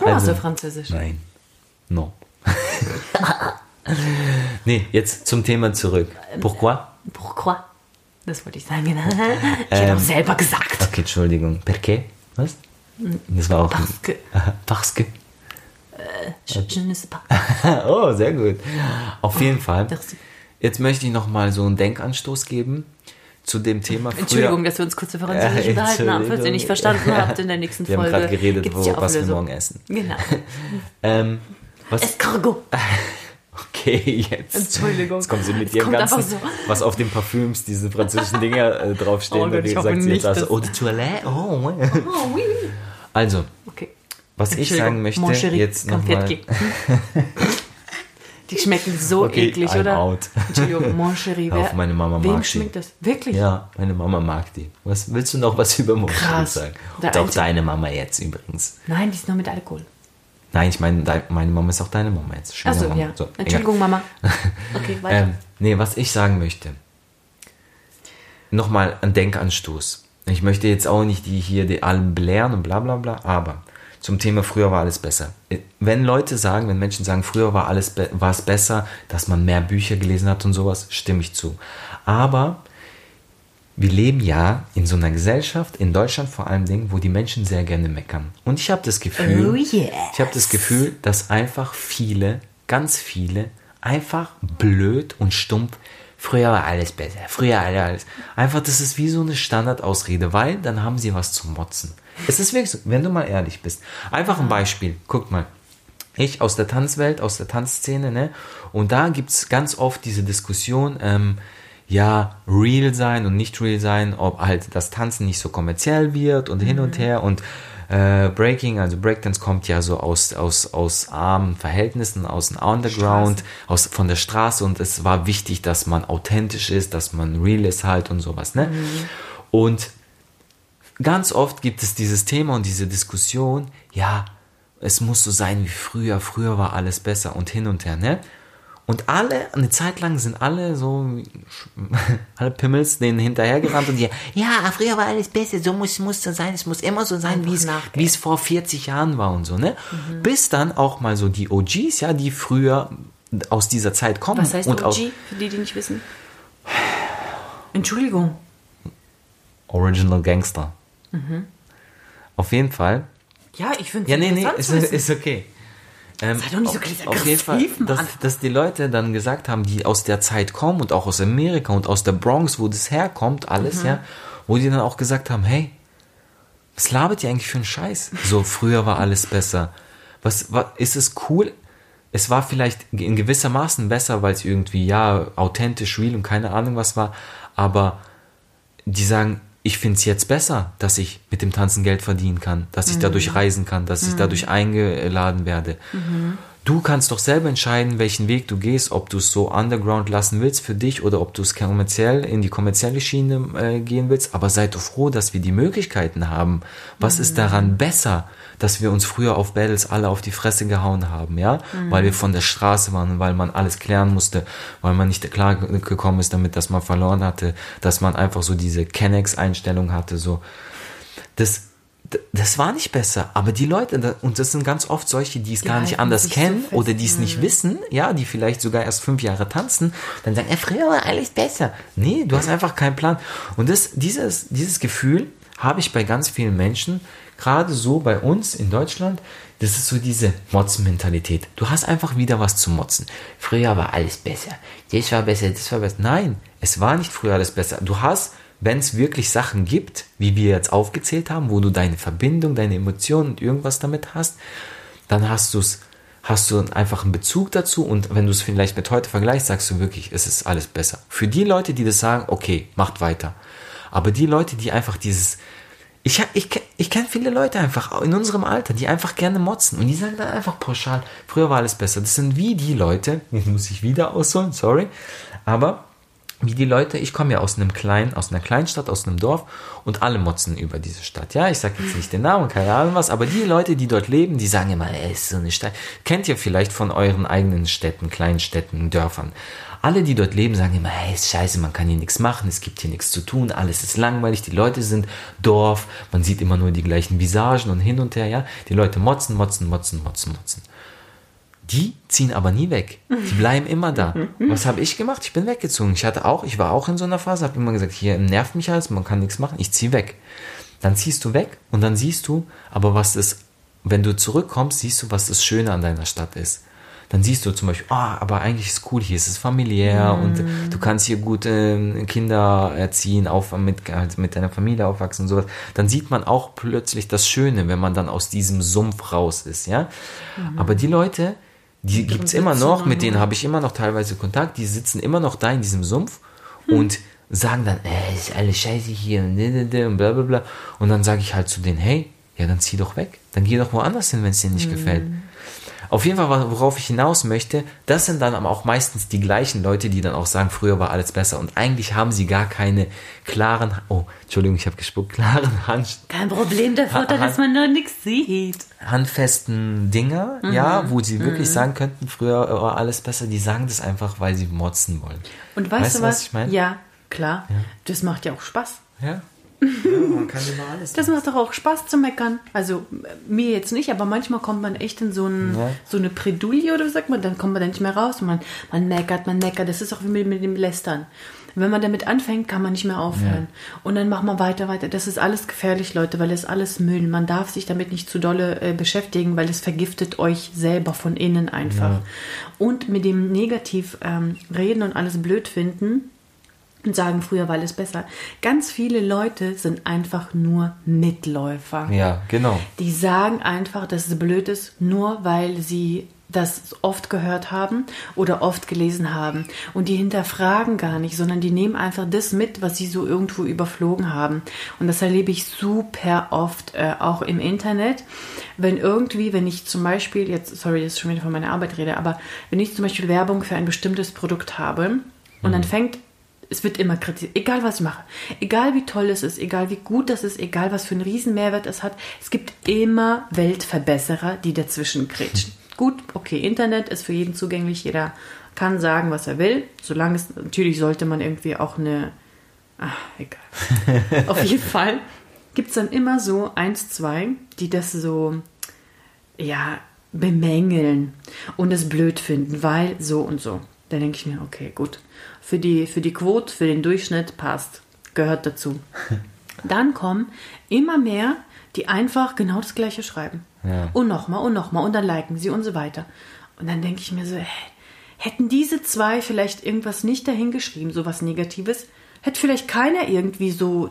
mal was Also- auf Französisch. Nein. No. (laughs) nee, jetzt zum Thema zurück. Pourquoi? Pourquoi? Das wollte ich sagen. Ich habe auch selber gesagt. Okay, Entschuldigung. Perqué? Was? Das war auch. Parce que- (laughs) Parce que. Je, je ne sais pas. (laughs) Oh, sehr gut. Auf jeden Fall. Merci. Jetzt möchte ich noch mal so einen Denkanstoß geben zu dem Thema früher. Entschuldigung, dass wir uns kurz über Französisch Ja, unterhalten haben. Falls ihr nicht verstanden (laughs) habt in der nächsten Wir haben Folge. gerade geredet, wo, was wir morgen essen. Genau. Ähm, was, Escargot. Okay, jetzt. Entschuldigung. Jetzt kommt sie mit ihrem ganzen, so. was auf den Parfüms, diese französischen Dinger äh, (laughs) draufstehen. Oh Gott, und hoffe sagt sie jetzt also, Eau de Toilette, oh. Oh, oui, oui. Also, Okay. was ich sagen möchte, mon chéri, jetzt nochmal. (laughs) Die schmecken so Okay, eklig, I'm oder? out. Entschuldigung, Mon (laughs) Chéri. Hör auf, wer- meine Mama Wem mag die. schmeckt das? Wirklich? Ja, meine Mama mag die. Was willst du noch was über Mon Chéri sagen? Und auch deine Mama jetzt übrigens. Nein, die ist nur mit Alkohol. Nein, ich meine, meine Mama ist auch deine Mama jetzt. Achso, Schwiegermama. ja. So, egal. Entschuldigung, Mama. (laughs) Okay, weiter. Ähm, nee, was ich sagen möchte. Nochmal ein Denkanstoß. Ich möchte jetzt auch nicht die hier die allen belehren und bla bla bla, aber zum Thema früher war alles besser. Wenn Leute sagen, wenn Menschen sagen, früher war alles war es besser, dass man mehr Bücher gelesen hat und sowas, stimme ich zu. Aber wir leben ja in so einer Gesellschaft, in Deutschland vor allem Dingen, wo die Menschen sehr gerne meckern. Und ich habe das Gefühl, Oh yes. ich habe das Gefühl, dass einfach viele, ganz viele, einfach blöd und stumpf. Früher war alles besser. Früher alles. Einfach, das ist wie so eine Standardausrede, weil dann haben sie was zu motzen. Es ist wirklich so, wenn du mal ehrlich bist. Einfach ein Beispiel. Guck mal. Ich aus der Tanzwelt, aus der Tanzszene, ne? Und da gibt's ganz oft diese Diskussion, ähm, ja, real sein und nicht real sein, ob halt das Tanzen nicht so kommerziell wird und hin und her. Und äh, Breaking, also Breakdance kommt ja so aus, aus, aus armen Verhältnissen, aus dem Underground, aus, von der Straße. Und es war wichtig, dass man authentisch ist, dass man real ist halt und sowas, ne? Und ganz oft gibt es dieses Thema und diese Diskussion, ja, es muss so sein wie früher, früher war alles besser und hin und her, ne? Und alle, eine Zeit lang sind alle so, (laughs) alle Pimmels denen hinterhergerannt und die, ja, früher war alles besser, so muss, muss das sein, es muss immer so sein, wie es, es vor 40 Jahren war und so, ne? Bis dann auch mal so die OGs, ja, die früher aus dieser Zeit kommen. Was heißt und OG, auch für die, die nicht wissen? Entschuldigung. Original Gangster. Auf jeden Fall Ja, ich finde es Ja, nee, nee, ist, ist okay. Ähm, Sei doch nicht so auf, auf jeden Fall, aggressiv, Mann. dass, dass die Leute dann gesagt haben, die aus der Zeit kommen und auch aus Amerika und aus der Bronx, wo das herkommt, alles, Mhm. ja, wo die dann auch gesagt haben, hey, was labert ihr eigentlich für einen Scheiß? So, früher war alles besser. Was, was ist es cool? Es war vielleicht in gewisser Maßen besser, weil es irgendwie, ja, authentisch, real und keine Ahnung was war, aber die sagen, ich finde es jetzt besser, dass ich mit dem Tanzen Geld verdienen kann, dass ich dadurch reisen kann, dass ich dadurch eingeladen werde. Du kannst doch selber entscheiden, welchen Weg du gehst, ob du es so underground lassen willst für dich oder ob du es kommerziell in die kommerzielle Schiene äh, gehen willst. Aber sei doch froh, dass wir die Möglichkeiten haben. Was ist daran besser, dass wir uns früher auf Battles alle auf die Fresse gehauen haben, ja? Weil wir von der Straße waren, weil man alles klären musste, weil man nicht klar gekommen ist damit, dass man verloren hatte, dass man einfach so diese Kennex-Einstellung hatte, so. Das, das war nicht besser, aber die Leute, und das sind ganz oft solche, die es Die gar nicht anders so kennen fest. oder die es nicht wissen, ja, die vielleicht sogar erst fünf Jahre tanzen, dann sagen, ja, früher war alles besser. Nee, du hast einfach keinen Plan. Und das, dieses, dieses Gefühl habe ich bei ganz vielen Menschen, gerade so bei uns in Deutschland, das ist so diese Motzen-Mentalität. Du hast einfach wieder was zu motzen. Früher war alles besser. Das war besser, das war besser. Nein, es war nicht früher alles besser. Du hast, wenn es wirklich Sachen gibt, wie wir jetzt aufgezählt haben, wo du deine Verbindung, deine Emotionen und irgendwas damit hast, dann hast du es hast du einfach einen Bezug dazu und wenn du es vielleicht mit heute vergleichst, sagst du wirklich, es ist alles besser. Für die Leute, die das sagen, okay, macht weiter. Aber die Leute, die einfach dieses, ich, ich, ich kenne viele Leute einfach in unserem Alter, die einfach gerne motzen und die sagen dann einfach pauschal, früher war alles besser. Das sind wie die Leute, (laughs) muss ich wieder ausholen, sorry, aber wie die Leute, ich komme ja aus einem kleinen, aus einer Kleinstadt, aus einem Dorf und alle motzen über diese Stadt. Ja, ich sage jetzt nicht den Namen, keine Ahnung was, aber die Leute, die dort leben, die sagen immer, ey, ist so eine Stadt. Kennt ihr vielleicht von euren eigenen Städten, Kleinstädten, Dörfern? Alle, die dort leben, sagen immer, hey, ist scheiße, man kann hier nichts machen, es gibt hier nichts zu tun, alles ist langweilig, die Leute sind Dorf, man sieht immer nur die gleichen Visagen und hin und her, ja. Die Leute motzen, motzen, motzen, motzen, motzen. Die ziehen aber nie weg. Die bleiben immer da. (laughs) Was habe ich gemacht? Ich bin weggezogen. Ich hatte auch, ich war auch in so einer Phase, habe immer gesagt, hier nervt mich alles, man kann nichts machen, ich ziehe weg. Dann ziehst du weg und dann siehst du, aber was ist, wenn du zurückkommst, siehst du, was das Schöne an deiner Stadt ist. Dann siehst du zum Beispiel, ah, aber eigentlich ist es cool, hier ist es familiär und du kannst hier gute Kinder erziehen, auf, mit, halt mit deiner Familie aufwachsen und sowas. Dann sieht man auch plötzlich das Schöne, wenn man dann aus diesem Sumpf raus ist, ja. Aber die Leute, die gibt es immer noch, mit denen habe ich immer noch teilweise Kontakt, die sitzen immer noch da in diesem Sumpf und sagen dann, ey, ist alles scheiße hier und bla bla bla. Und dann sage ich halt zu denen, hey, ja, dann zieh doch weg. Dann geh doch woanders hin, wenn es dir nicht gefällt. Auf jeden Fall, worauf ich hinaus möchte, das sind dann aber auch meistens die gleichen Leute, die dann auch sagen, früher war alles besser. Und eigentlich haben sie gar keine klaren, oh, Entschuldigung, ich habe gespuckt, (laughs) klaren Hand, Kein Problem, der Vorteil, dass man nur nichts sieht. handfesten Dinger, ja, wo sie wirklich sagen könnten, früher war alles besser. Die sagen das einfach, weil sie motzen wollen. Und weißt, Weißt du was? was ich meine? Ja, klar. Das macht ja auch Spaß. Ja. Ja man kann immer alles. Das macht doch auch Spaß zu meckern. Also mir jetzt nicht, aber manchmal kommt man echt in so, ein, Ja. so eine Bredouille oder sagt man, dann kommt man da nicht mehr raus. Und man, man meckert, man meckert. Das ist auch wie mit, mit dem Lästern. Wenn man damit anfängt, kann man nicht mehr aufhören. Und dann macht man weiter, weiter. Das ist alles gefährlich, Leute, weil es alles Müll. Man darf sich damit nicht zu dolle äh, beschäftigen, weil es vergiftet euch selber von innen einfach. Und mit dem Negativ ähm, reden und alles blöd finden, und sagen, früher war alles besser. Ganz viele Leute sind einfach nur Mitläufer. Ja, genau. Die sagen einfach, dass es blöd ist, nur weil sie das oft gehört haben oder oft gelesen haben. Und die hinterfragen gar nicht, sondern die nehmen einfach das mit, was sie so irgendwo überflogen haben. Und das erlebe ich super oft, äh, auch im Internet. Wenn irgendwie, wenn ich zum Beispiel, jetzt, sorry, das ist schon wieder von meiner Arbeit rede, aber wenn ich zum Beispiel Werbung für ein bestimmtes Produkt habe und dann fängt es wird immer kritisiert, egal was ich mache, egal wie toll es ist, egal wie gut das ist, egal was für einen riesen Mehrwert es hat, es gibt immer Weltverbesserer, die dazwischen kretschen. (laughs) Gut, okay, Internet ist für jeden zugänglich, jeder kann sagen, was er will, solange es, natürlich sollte man irgendwie auch eine, ach, egal. (laughs) Auf jeden Fall gibt es dann immer so eins, zwei, die das so, ja, bemängeln und es blöd finden, weil so und so. Da denke ich mir, okay, gut. Für die, für die Quote, für den Durchschnitt passt. Gehört dazu. (laughs) Dann kommen immer mehr, die einfach genau das Gleiche schreiben. Ja. Und nochmal und nochmal und dann liken sie und so weiter. Und dann denke ich mir so, hä, hätten diese zwei vielleicht irgendwas nicht dahingeschrieben, so was Negatives, hätte vielleicht keiner irgendwie so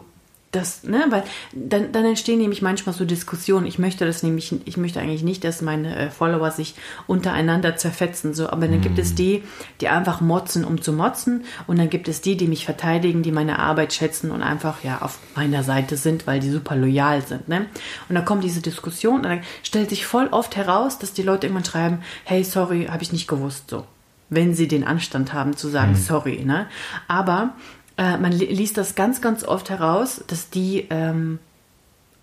das, ne, weil dann, dann entstehen nämlich manchmal so Diskussionen. Ich möchte das nämlich, ich möchte eigentlich nicht, dass meine äh, Follower sich untereinander zerfetzen, so, aber dann gibt es die, die einfach motzen, um zu motzen, und dann gibt es die, die mich verteidigen, die meine Arbeit schätzen und einfach ja auf meiner Seite sind, weil die super loyal sind, ne? Und dann kommt diese Diskussion und dann stellt sich voll oft heraus, dass die Leute irgendwann schreiben, hey, sorry, habe ich nicht gewusst, so wenn sie den Anstand haben zu sagen, sorry. Ne? Aber äh, man li- liest das ganz, ganz oft heraus, dass die ähm,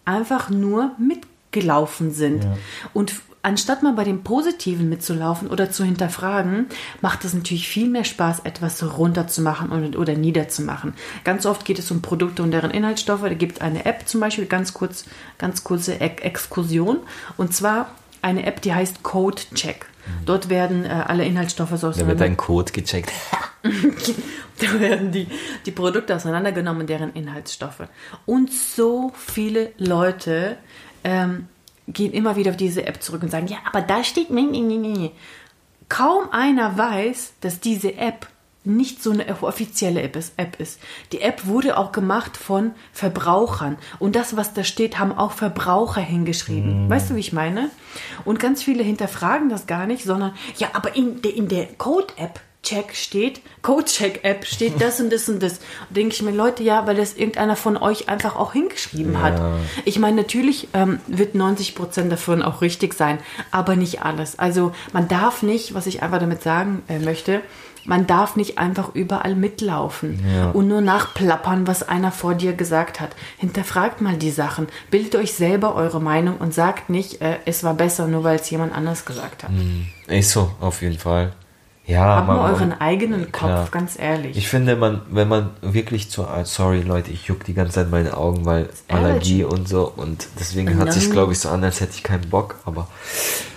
einfach nur mitgelaufen sind. Und f- anstatt mal bei dem Positiven mitzulaufen oder zu hinterfragen, macht es natürlich viel mehr Spaß, etwas runterzumachen und, oder niederzumachen. Ganz oft geht es um Produkte und deren Inhaltsstoffe. Da gibt es eine App zum Beispiel, ganz kurz, ganz kurze Ex Exkursion. Und zwar eine App, die heißt Code Check. Dort werden äh, alle Inhaltsstoffe so Da wird dein Code gecheckt. (laughs) (laughs) (laughs) da werden die, die Produkte auseinandergenommen, deren Inhaltsstoffe. Und so viele Leute ähm, gehen immer wieder auf diese App zurück und sagen, ja, aber da steht, nee, nee, nee, kaum einer weiß, dass diese App nicht so eine offizielle App ist, App ist. Die App wurde auch gemacht von Verbrauchern. Und das, was da steht, haben auch Verbraucher hingeschrieben. Mhm. Weißt du, wie ich meine? Und ganz viele hinterfragen das gar nicht, sondern, ja, aber in der, in der Code-App Check steht, Code-Check-App steht das und das und das. Und denke ich mir, Leute, ja, weil das irgendeiner von euch einfach auch hingeschrieben hat. Ich meine, natürlich ähm, wird 90 Prozent davon auch richtig sein, aber nicht alles. Also man darf nicht, was ich einfach damit sagen äh, möchte, man darf nicht einfach überall mitlaufen Ja. und nur nachplappern, was einer vor dir gesagt hat. Hinterfragt mal die Sachen, bildet euch selber eure Meinung und sagt nicht, äh, es war besser, nur weil es jemand anders gesagt hat. Ist so, auf jeden Fall. Ja, Habt man- euren eigenen Kopf, Klar. ganz ehrlich. Ich finde, man, wenn man wirklich zu, ah, sorry Leute, ich juck die ganze Zeit meine Augen, weil. Allergie und so und deswegen hat sich glaube ich so an, als hätte ich keinen Bock, aber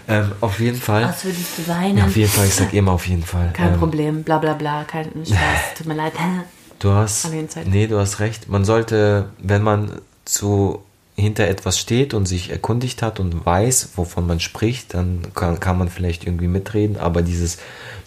ähm, auf jeden Fall. Was würdest du weinen? Ja, auf jeden Fall, ich sag immer auf jeden Fall. Kein ähm, Problem, bla bla bla, kein (laughs) Spaß, tut mir leid. Du hast, nee, du hast recht. Man sollte, wenn man zu hinter etwas steht und sich erkundigt hat und weiß, wovon man spricht, dann kann, kann man vielleicht irgendwie mitreden. Aber dieses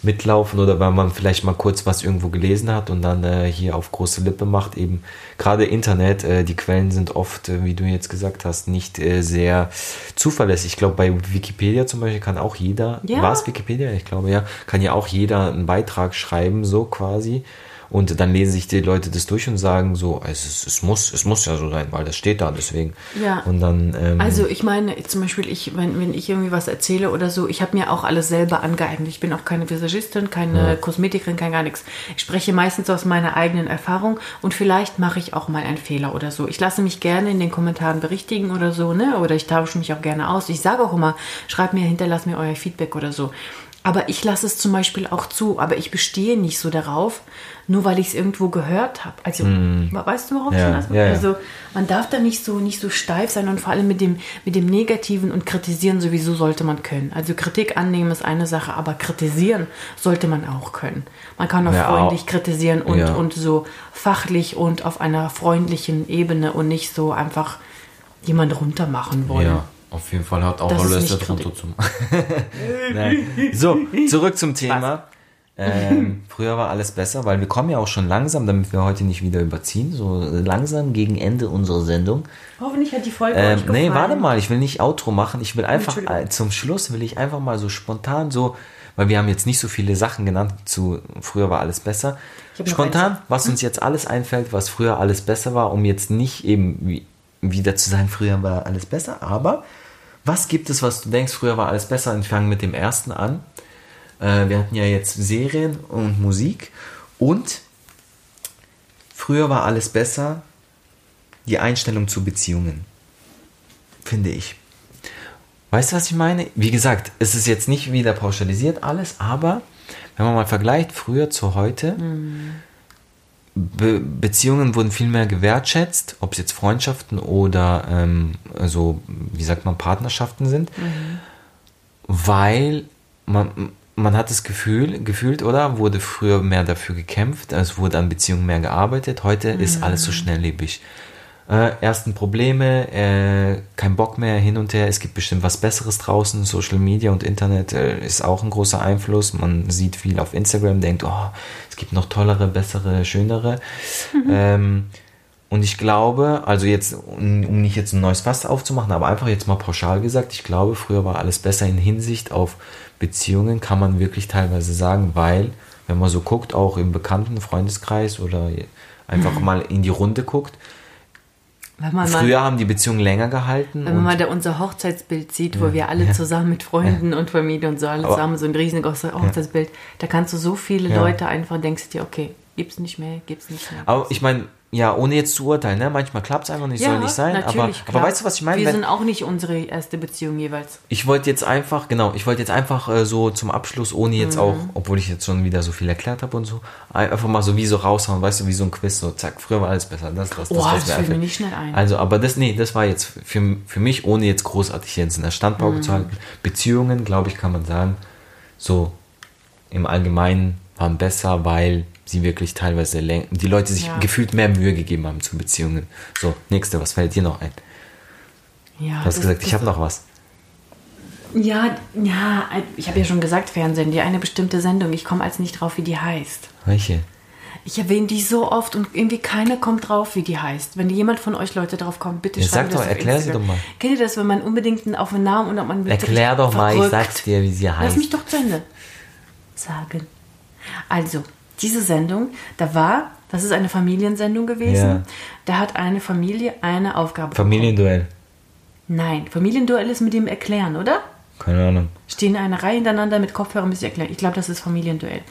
Mitlaufen oder wenn man vielleicht mal kurz was irgendwo gelesen hat und dann äh, hier auf große Lippe macht, eben gerade Internet, äh, die Quellen sind oft, äh, wie du jetzt gesagt hast, nicht äh, sehr zuverlässig. Ich glaube, bei Wikipedia zum Beispiel kann auch jeder, Ja. war es Wikipedia? Ich glaube ja, kann ja auch jeder einen Beitrag schreiben, so quasi. Und dann lesen sich die Leute das durch und sagen so, es, ist, es, muss, es muss ja so sein, weil das steht da, deswegen. Ja. Und dann, ähm, Also ich meine, zum Beispiel, ich, wenn, wenn ich irgendwie was erzähle oder so, ich habe mir auch alles selber angeeignet. Ich bin auch keine Visagistin, keine Kosmetikerin, kein gar nichts. Ich spreche meistens aus meiner eigenen Erfahrung und vielleicht mache ich auch mal einen Fehler oder so. Ich lasse mich gerne in den Kommentaren berichtigen oder so, ne? Oder ich tausche mich auch gerne aus. Ich sage auch immer, schreibt mir, hinterlasst mir euer Feedback oder so. Aber ich lasse es zum Beispiel auch zu, aber ich bestehe nicht so darauf, nur weil ich es irgendwo gehört habe. Also, weißt du, worauf ich Ja, hinaus will? ja. Also, man darf da nicht so, nicht so steif sein und vor allem mit dem, mit dem Negativen und kritisieren sowieso sollte man können. Also Kritik annehmen ist eine Sache, aber kritisieren sollte man auch können. Man kann auch Ja, freundlich auch. kritisieren und, und so fachlich und auf einer freundlichen Ebene und nicht so einfach jemand runter machen wollen. ja, auf jeden Fall hat auch Das alles darunter zum. (laughs) Nein. So, zurück zum Thema. Ähm, (laughs) früher war alles besser, weil wir kommen ja auch schon langsam, damit wir heute nicht wieder überziehen, so langsam gegen Ende unserer Sendung. Hoffentlich hat die Folge Ähm, euch gefallen. nee, warte mal, ich will nicht Outro machen. Ich will einfach Entschuldigung. äh, zum Schluss will ich einfach mal so spontan so, weil wir haben jetzt nicht so viele Sachen genannt zu früher war alles besser. Spontan, was uns jetzt alles einfällt, was früher alles besser war, um jetzt nicht eben wie, wieder zu sagen, früher war alles besser, aber was gibt es, was du denkst, früher war alles besser? Wir fangen mit dem ersten an. Äh, wir hatten ja jetzt Serien und Musik und früher war alles besser, die Einstellung zu Beziehungen finde ich. Weißt du, was ich meine? Wie gesagt, es ist jetzt nicht wieder pauschalisiert alles, aber wenn man mal vergleicht, früher zu heute, Be Beziehungen wurden viel mehr gewertschätzt, ob es jetzt Freundschaften oder ähm, also, wie sagt man, Partnerschaften sind, weil man, man hat das Gefühl, gefühlt, oder? Wurde früher mehr dafür gekämpft, es wurde an Beziehungen mehr gearbeitet, heute ist alles so schnelllebig. Äh, ersten Probleme, äh, kein Bock mehr hin und her, es gibt bestimmt was Besseres draußen, Social Media und Internet äh, ist auch ein großer Einfluss, man sieht viel auf Instagram, denkt, oh, es gibt noch tollere, bessere, schönere. Ähm, und ich glaube, also jetzt, um nicht jetzt ein neues Fass aufzumachen, aber einfach jetzt mal pauschal gesagt, ich glaube, früher war alles besser in Hinsicht auf Beziehungen, kann man wirklich teilweise sagen, weil, wenn man so guckt, auch im bekannten Freundeskreis oder einfach mal in die Runde guckt, mal früher haben die Beziehungen länger gehalten. Wenn man mal da unser Hochzeitsbild sieht, wo wir alle zusammen mit Freunden und Familie und so alle Aber- zusammen so ein riesiges Hochzeitsbild, da kannst du so viele Ja. Leute einfach denkst dir, okay, gibt's nicht mehr, gibt's nicht mehr. aber ich meine, ja, ohne jetzt zu urteilen, ne? manchmal klappt es einfach nicht, soll nicht sein, aber, aber weißt du, was ich meine? Wir sind auch nicht unsere erste Beziehung jeweils. Ich wollte jetzt einfach, genau, ich wollte jetzt einfach äh, so zum Abschluss, ohne jetzt auch, Mhm. obwohl ich jetzt schon wieder so viel erklärt habe und so, einfach mal so wie so raushauen, weißt du, wie so ein Quiz, so zack, früher war alles besser, das, das, das, Oh, das fällt mir nicht schnell ein. Also, aber das, nee, das war jetzt für, für mich, ohne jetzt großartig jetzt in der Standpauke Mhm. zu halten, Beziehungen, glaube ich, kann man sagen, so im Allgemeinen waren besser, weil sie wirklich teilweise die Leute sich Ja. gefühlt mehr Mühe gegeben haben zu Beziehungen. So, nächste, was fällt dir noch ein? Ja, Du hast gesagt, ich habe noch was. Ja, ja, ich habe ja schon gesagt, Fernsehen, die eine bestimmte Sendung. Ich komme als nicht drauf, wie die heißt. Welche? Ich erwähne die so oft und irgendwie keiner kommt drauf, wie die heißt. Wenn jemand von euch Leute drauf kommt, bitte Ja, schreibt sag doch, erklär sie doch mal. Kennt ihr das, wenn man unbedingt einen auf den Namen und ob man Erklär doch mal, ich verrückt? sag's dir, wie sie Lass heißt. mich doch zu Ende sagen. Also, diese Sendung, da war, das ist eine Familiensendung gewesen. Ja. Da hat eine Familie eine Aufgabe Familienduell. bekommen. Nein, Familienduell ist mit dem Erklären, oder? Keine Ahnung. Stehen eine Reihe hintereinander mit Kopfhörern müssen sie erklären. Ich glaube, das ist Familienduell.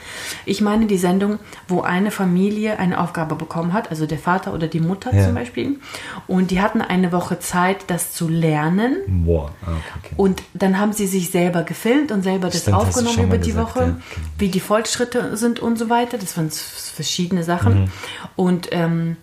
Ich meine die Sendung, wo eine Familie eine Aufgabe bekommen hat, also der Vater oder die Mutter Ja. zum Beispiel. Und die hatten eine Woche Zeit, das zu lernen. Boah. Ah, okay, okay. Und dann haben sie sich selber gefilmt und selber das Stimmt, aufgenommen über die gesagt, Woche, ja. Wie die Fortschritte sind und so weiter. Das waren verschiedene Sachen. Mhm. Und ähm,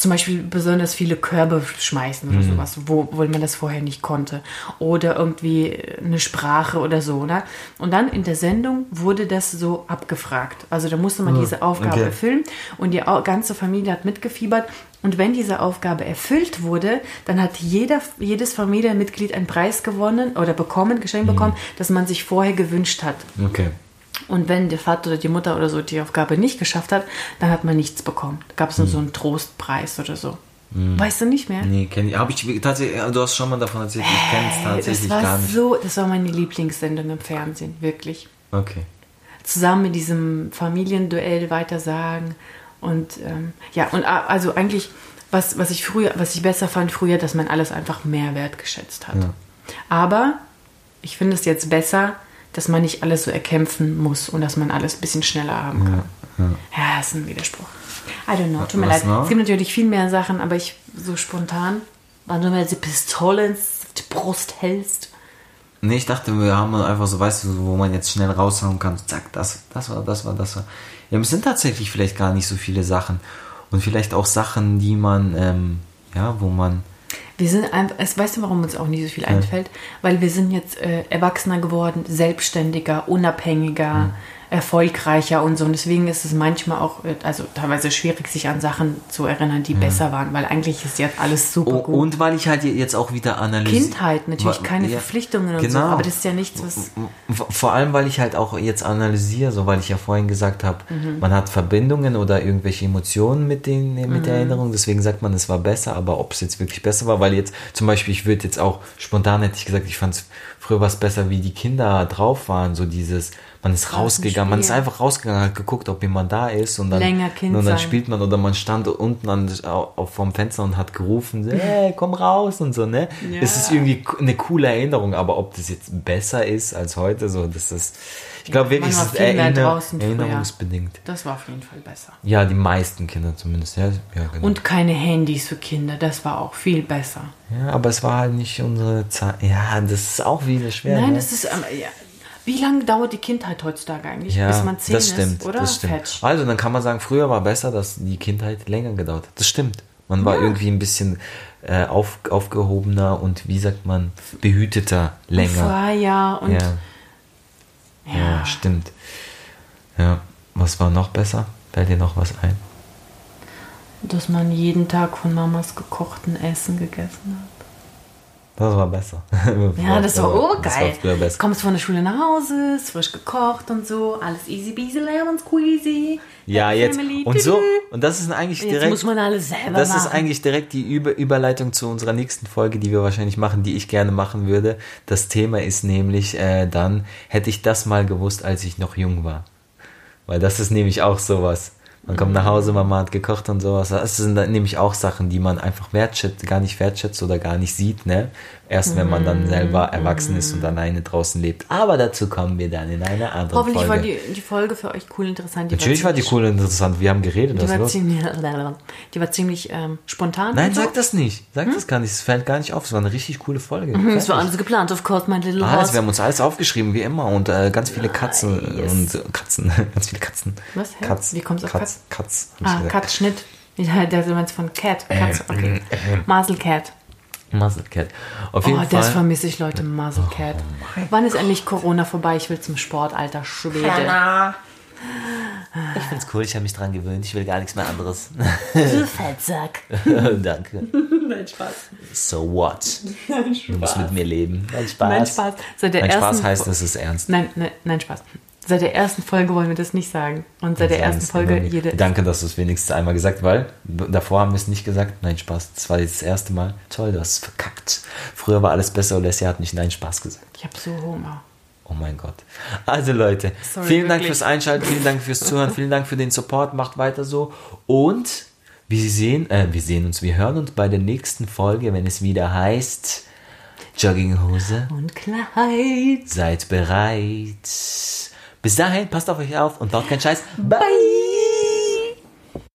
zum Beispiel besonders viele Körbe schmeißen Mhm. oder sowas, wo, wo man das vorher nicht konnte. Oder irgendwie eine Sprache oder so. Ne? Und dann in der Sendung wurde das so abgefragt. Also da musste man diese Aufgabe okay. erfüllen und die ganze Familie hat mitgefiebert. Und wenn diese Aufgabe erfüllt wurde, dann hat jeder, jedes Familienmitglied einen Preis gewonnen oder bekommen, geschenkt Mhm. bekommen, das man sich vorher gewünscht hat. Okay. Und wenn der Vater oder die Mutter oder so die Aufgabe nicht geschafft hat, dann hat man nichts bekommen. Da gab es nur so einen Trostpreis oder so. Weißt du nicht mehr? Nee, kenn ich. Habe ich tatsächlich, du hast schon mal davon erzählt, ich kenne es Hey, tatsächlich das war gar nicht. so, das war meine Lieblingssendung im Fernsehen, wirklich. Okay. Zusammen mit diesem Familienduell weitersagen und ähm, ja und a- also eigentlich was was ich früher was ich besser fand früher, dass man alles einfach mehr wertgeschätzt hat. Aber ich finde es jetzt besser, dass man nicht alles so erkämpfen muss und dass man alles ein bisschen schneller haben kann. Ja, das ist ein Widerspruch. I don't know, tut mir Was leid. noch? Es gibt natürlich viel mehr Sachen, aber ich so spontan, wenn du mir die Pistole ins- die Brust hältst. Nee, ich dachte, wir haben einfach so, weißt du, wo man jetzt schnell raushauen kann. Zack, das, das war, das war, das war. Ja, es sind tatsächlich vielleicht gar nicht so viele Sachen. Und vielleicht auch Sachen, die man, ähm, ja, wo man. Wir sind einfach, es, weißt du, warum uns auch nicht so viel einfällt? Weil wir sind jetzt äh, erwachsener geworden, selbstständiger, unabhängiger, erfolgreicher und so. Und deswegen ist es manchmal auch, also teilweise schwierig, sich an Sachen zu erinnern, die besser waren, weil eigentlich ist jetzt alles super Oh, gut. und weil ich halt jetzt auch wieder analysiere. Kindheit, natürlich keine ja, Verpflichtungen und genau. so, aber das ist ja nichts, was. Vor allem, weil ich halt auch jetzt analysiere, so weil ich ja vorhin gesagt habe, Mhm. man hat Verbindungen oder irgendwelche Emotionen mit den mit Mhm. der Erinnerung, deswegen sagt man, es war besser, aber ob es jetzt wirklich besser war, weil jetzt zum Beispiel, ich würde jetzt auch spontan hätte ich gesagt, ich fand es früher was besser, wie die Kinder drauf waren, so dieses, man ist rausgegangen, man ist einfach rausgegangen, hat geguckt, ob jemand da ist und dann, Länger Kind und dann sein. spielt man oder man stand unten an, auf vom Fenster und hat gerufen, hey, komm raus und so, ne? Ja. Es ist irgendwie eine coole Erinnerung, aber ob das jetzt besser ist als heute, so, das ist, ich glaube wirklich, es ist erinner draußen früher. erinnerungsbedingt. Das war auf jeden Fall besser. Ja, die meisten Kinder zumindest, ja, ja, genau. Und keine Handys für Kinder, das war auch viel besser. ja, aber es war halt nicht unsere Zeit. Ja, das ist auch wieder schwer. Nein, ne? das ist. ja. Wie lange dauert die Kindheit heutzutage eigentlich, ja, bis man zehn das stimmt, ist, oder? das stimmt. Fetch. Also dann kann man sagen, früher war besser, dass die Kindheit länger gedauert hat. Das stimmt. Man war irgendwie ein bisschen äh, auf, aufgehobener und wie sagt man, behüteter länger. Freier und. Ja. Ja. Ja, stimmt. Ja, was war noch besser? Fällt dir noch was ein? Dass man jeden Tag von Mamas gekochten Essen gegessen hat. Das war besser. (laughs) Ja, das war Das war urgeil. früher besser. Kommst von der Schule nach Hause, ist frisch gekocht und so, alles easy peasy, lemon squeezy. Ja, jetzt. Family, Und so, und das ist eigentlich Jetzt direkt. muss man alles selber Das machen. ist eigentlich direkt die Über Überleitung zu unserer nächsten Folge, die wir wahrscheinlich machen, die ich gerne machen würde. Das Thema ist nämlich äh, dann, hätte ich das mal gewusst, als ich noch jung war. Weil das ist nämlich auch sowas. Man kommt nach Hause, Mama hat gekocht und sowas. Das sind dann nämlich auch Sachen, die man einfach wertschätzt, gar nicht wertschätzt oder gar nicht sieht, ne? Erst wenn man Mhm. dann selber erwachsen ist und alleine draußen lebt. Aber dazu kommen wir dann in einer anderen Hoffentlich Folge. war die, die Folge für euch cool interessant. Die Natürlich war die ziemlich- cool und interessant. Wir haben geredet, Die was war los? ziemlich, (laughs) die war ziemlich ähm, spontan. Nein, und so. sag das nicht. Sag Hm? das gar nicht. Es fällt gar nicht auf. Es war eine richtig coole Folge. Das war alles geplant, of course, mein little Alles, wir haben uns alles aufgeschrieben, wie immer. Und äh, ganz viele Katzen Nice. und äh, Katzen. (laughs) ganz viele Katzen. Was, hä? Katz, Wie kommt's auf Katz? Katz. Ah, gesagt. Cut, Schnitt. Ja, der du meinst von Cat. Katz, okay. Muzzle Cat. Muzzle Cat. Auf Oh, jeden das Fall. vermisse ich, Leute. Muzzle Cat. Wann ist endlich Corona vorbei? Ich will zum Sport, alter Schwede. Ich find's cool, ich habe mich dran gewöhnt. Ich will gar nichts mehr anderes. Du Fettsack. (laughs) Danke. (laughs) Nein, Spaß. So what? (laughs) Nein, Du musst mit mir leben. Nein, Spaß. Nein, Spaß. Seit der Nein, Spaß heißt, das ist ernst. Nein, nein, nein, Spaß. Seit der ersten Folge wollen wir das nicht sagen. Und seit der Sagen ersten Folge jede. Danke, dass du es wenigstens einmal gesagt weil davor haben wir es nicht gesagt. Nein, Spaß. Das war jetzt das erste Mal. Toll, du hast es verkackt. Früher war alles besser und Leslie hat nicht Nein, Spaß gesagt. Ich habe so Hunger. Oh mein Gott. Also Leute, Sorry, vielen Dank wirklich. fürs Einschalten, vielen Dank fürs Zuhören, vielen Dank für den Support. Macht weiter so. Und wie Sie sehen, äh, wir sehen uns, wir hören uns bei der nächsten Folge, wenn es wieder heißt Jogginghose. Und Kleid. Seid bereit. Bis dahin, passt auf euch auf und baut keinen Scheiß. Bye.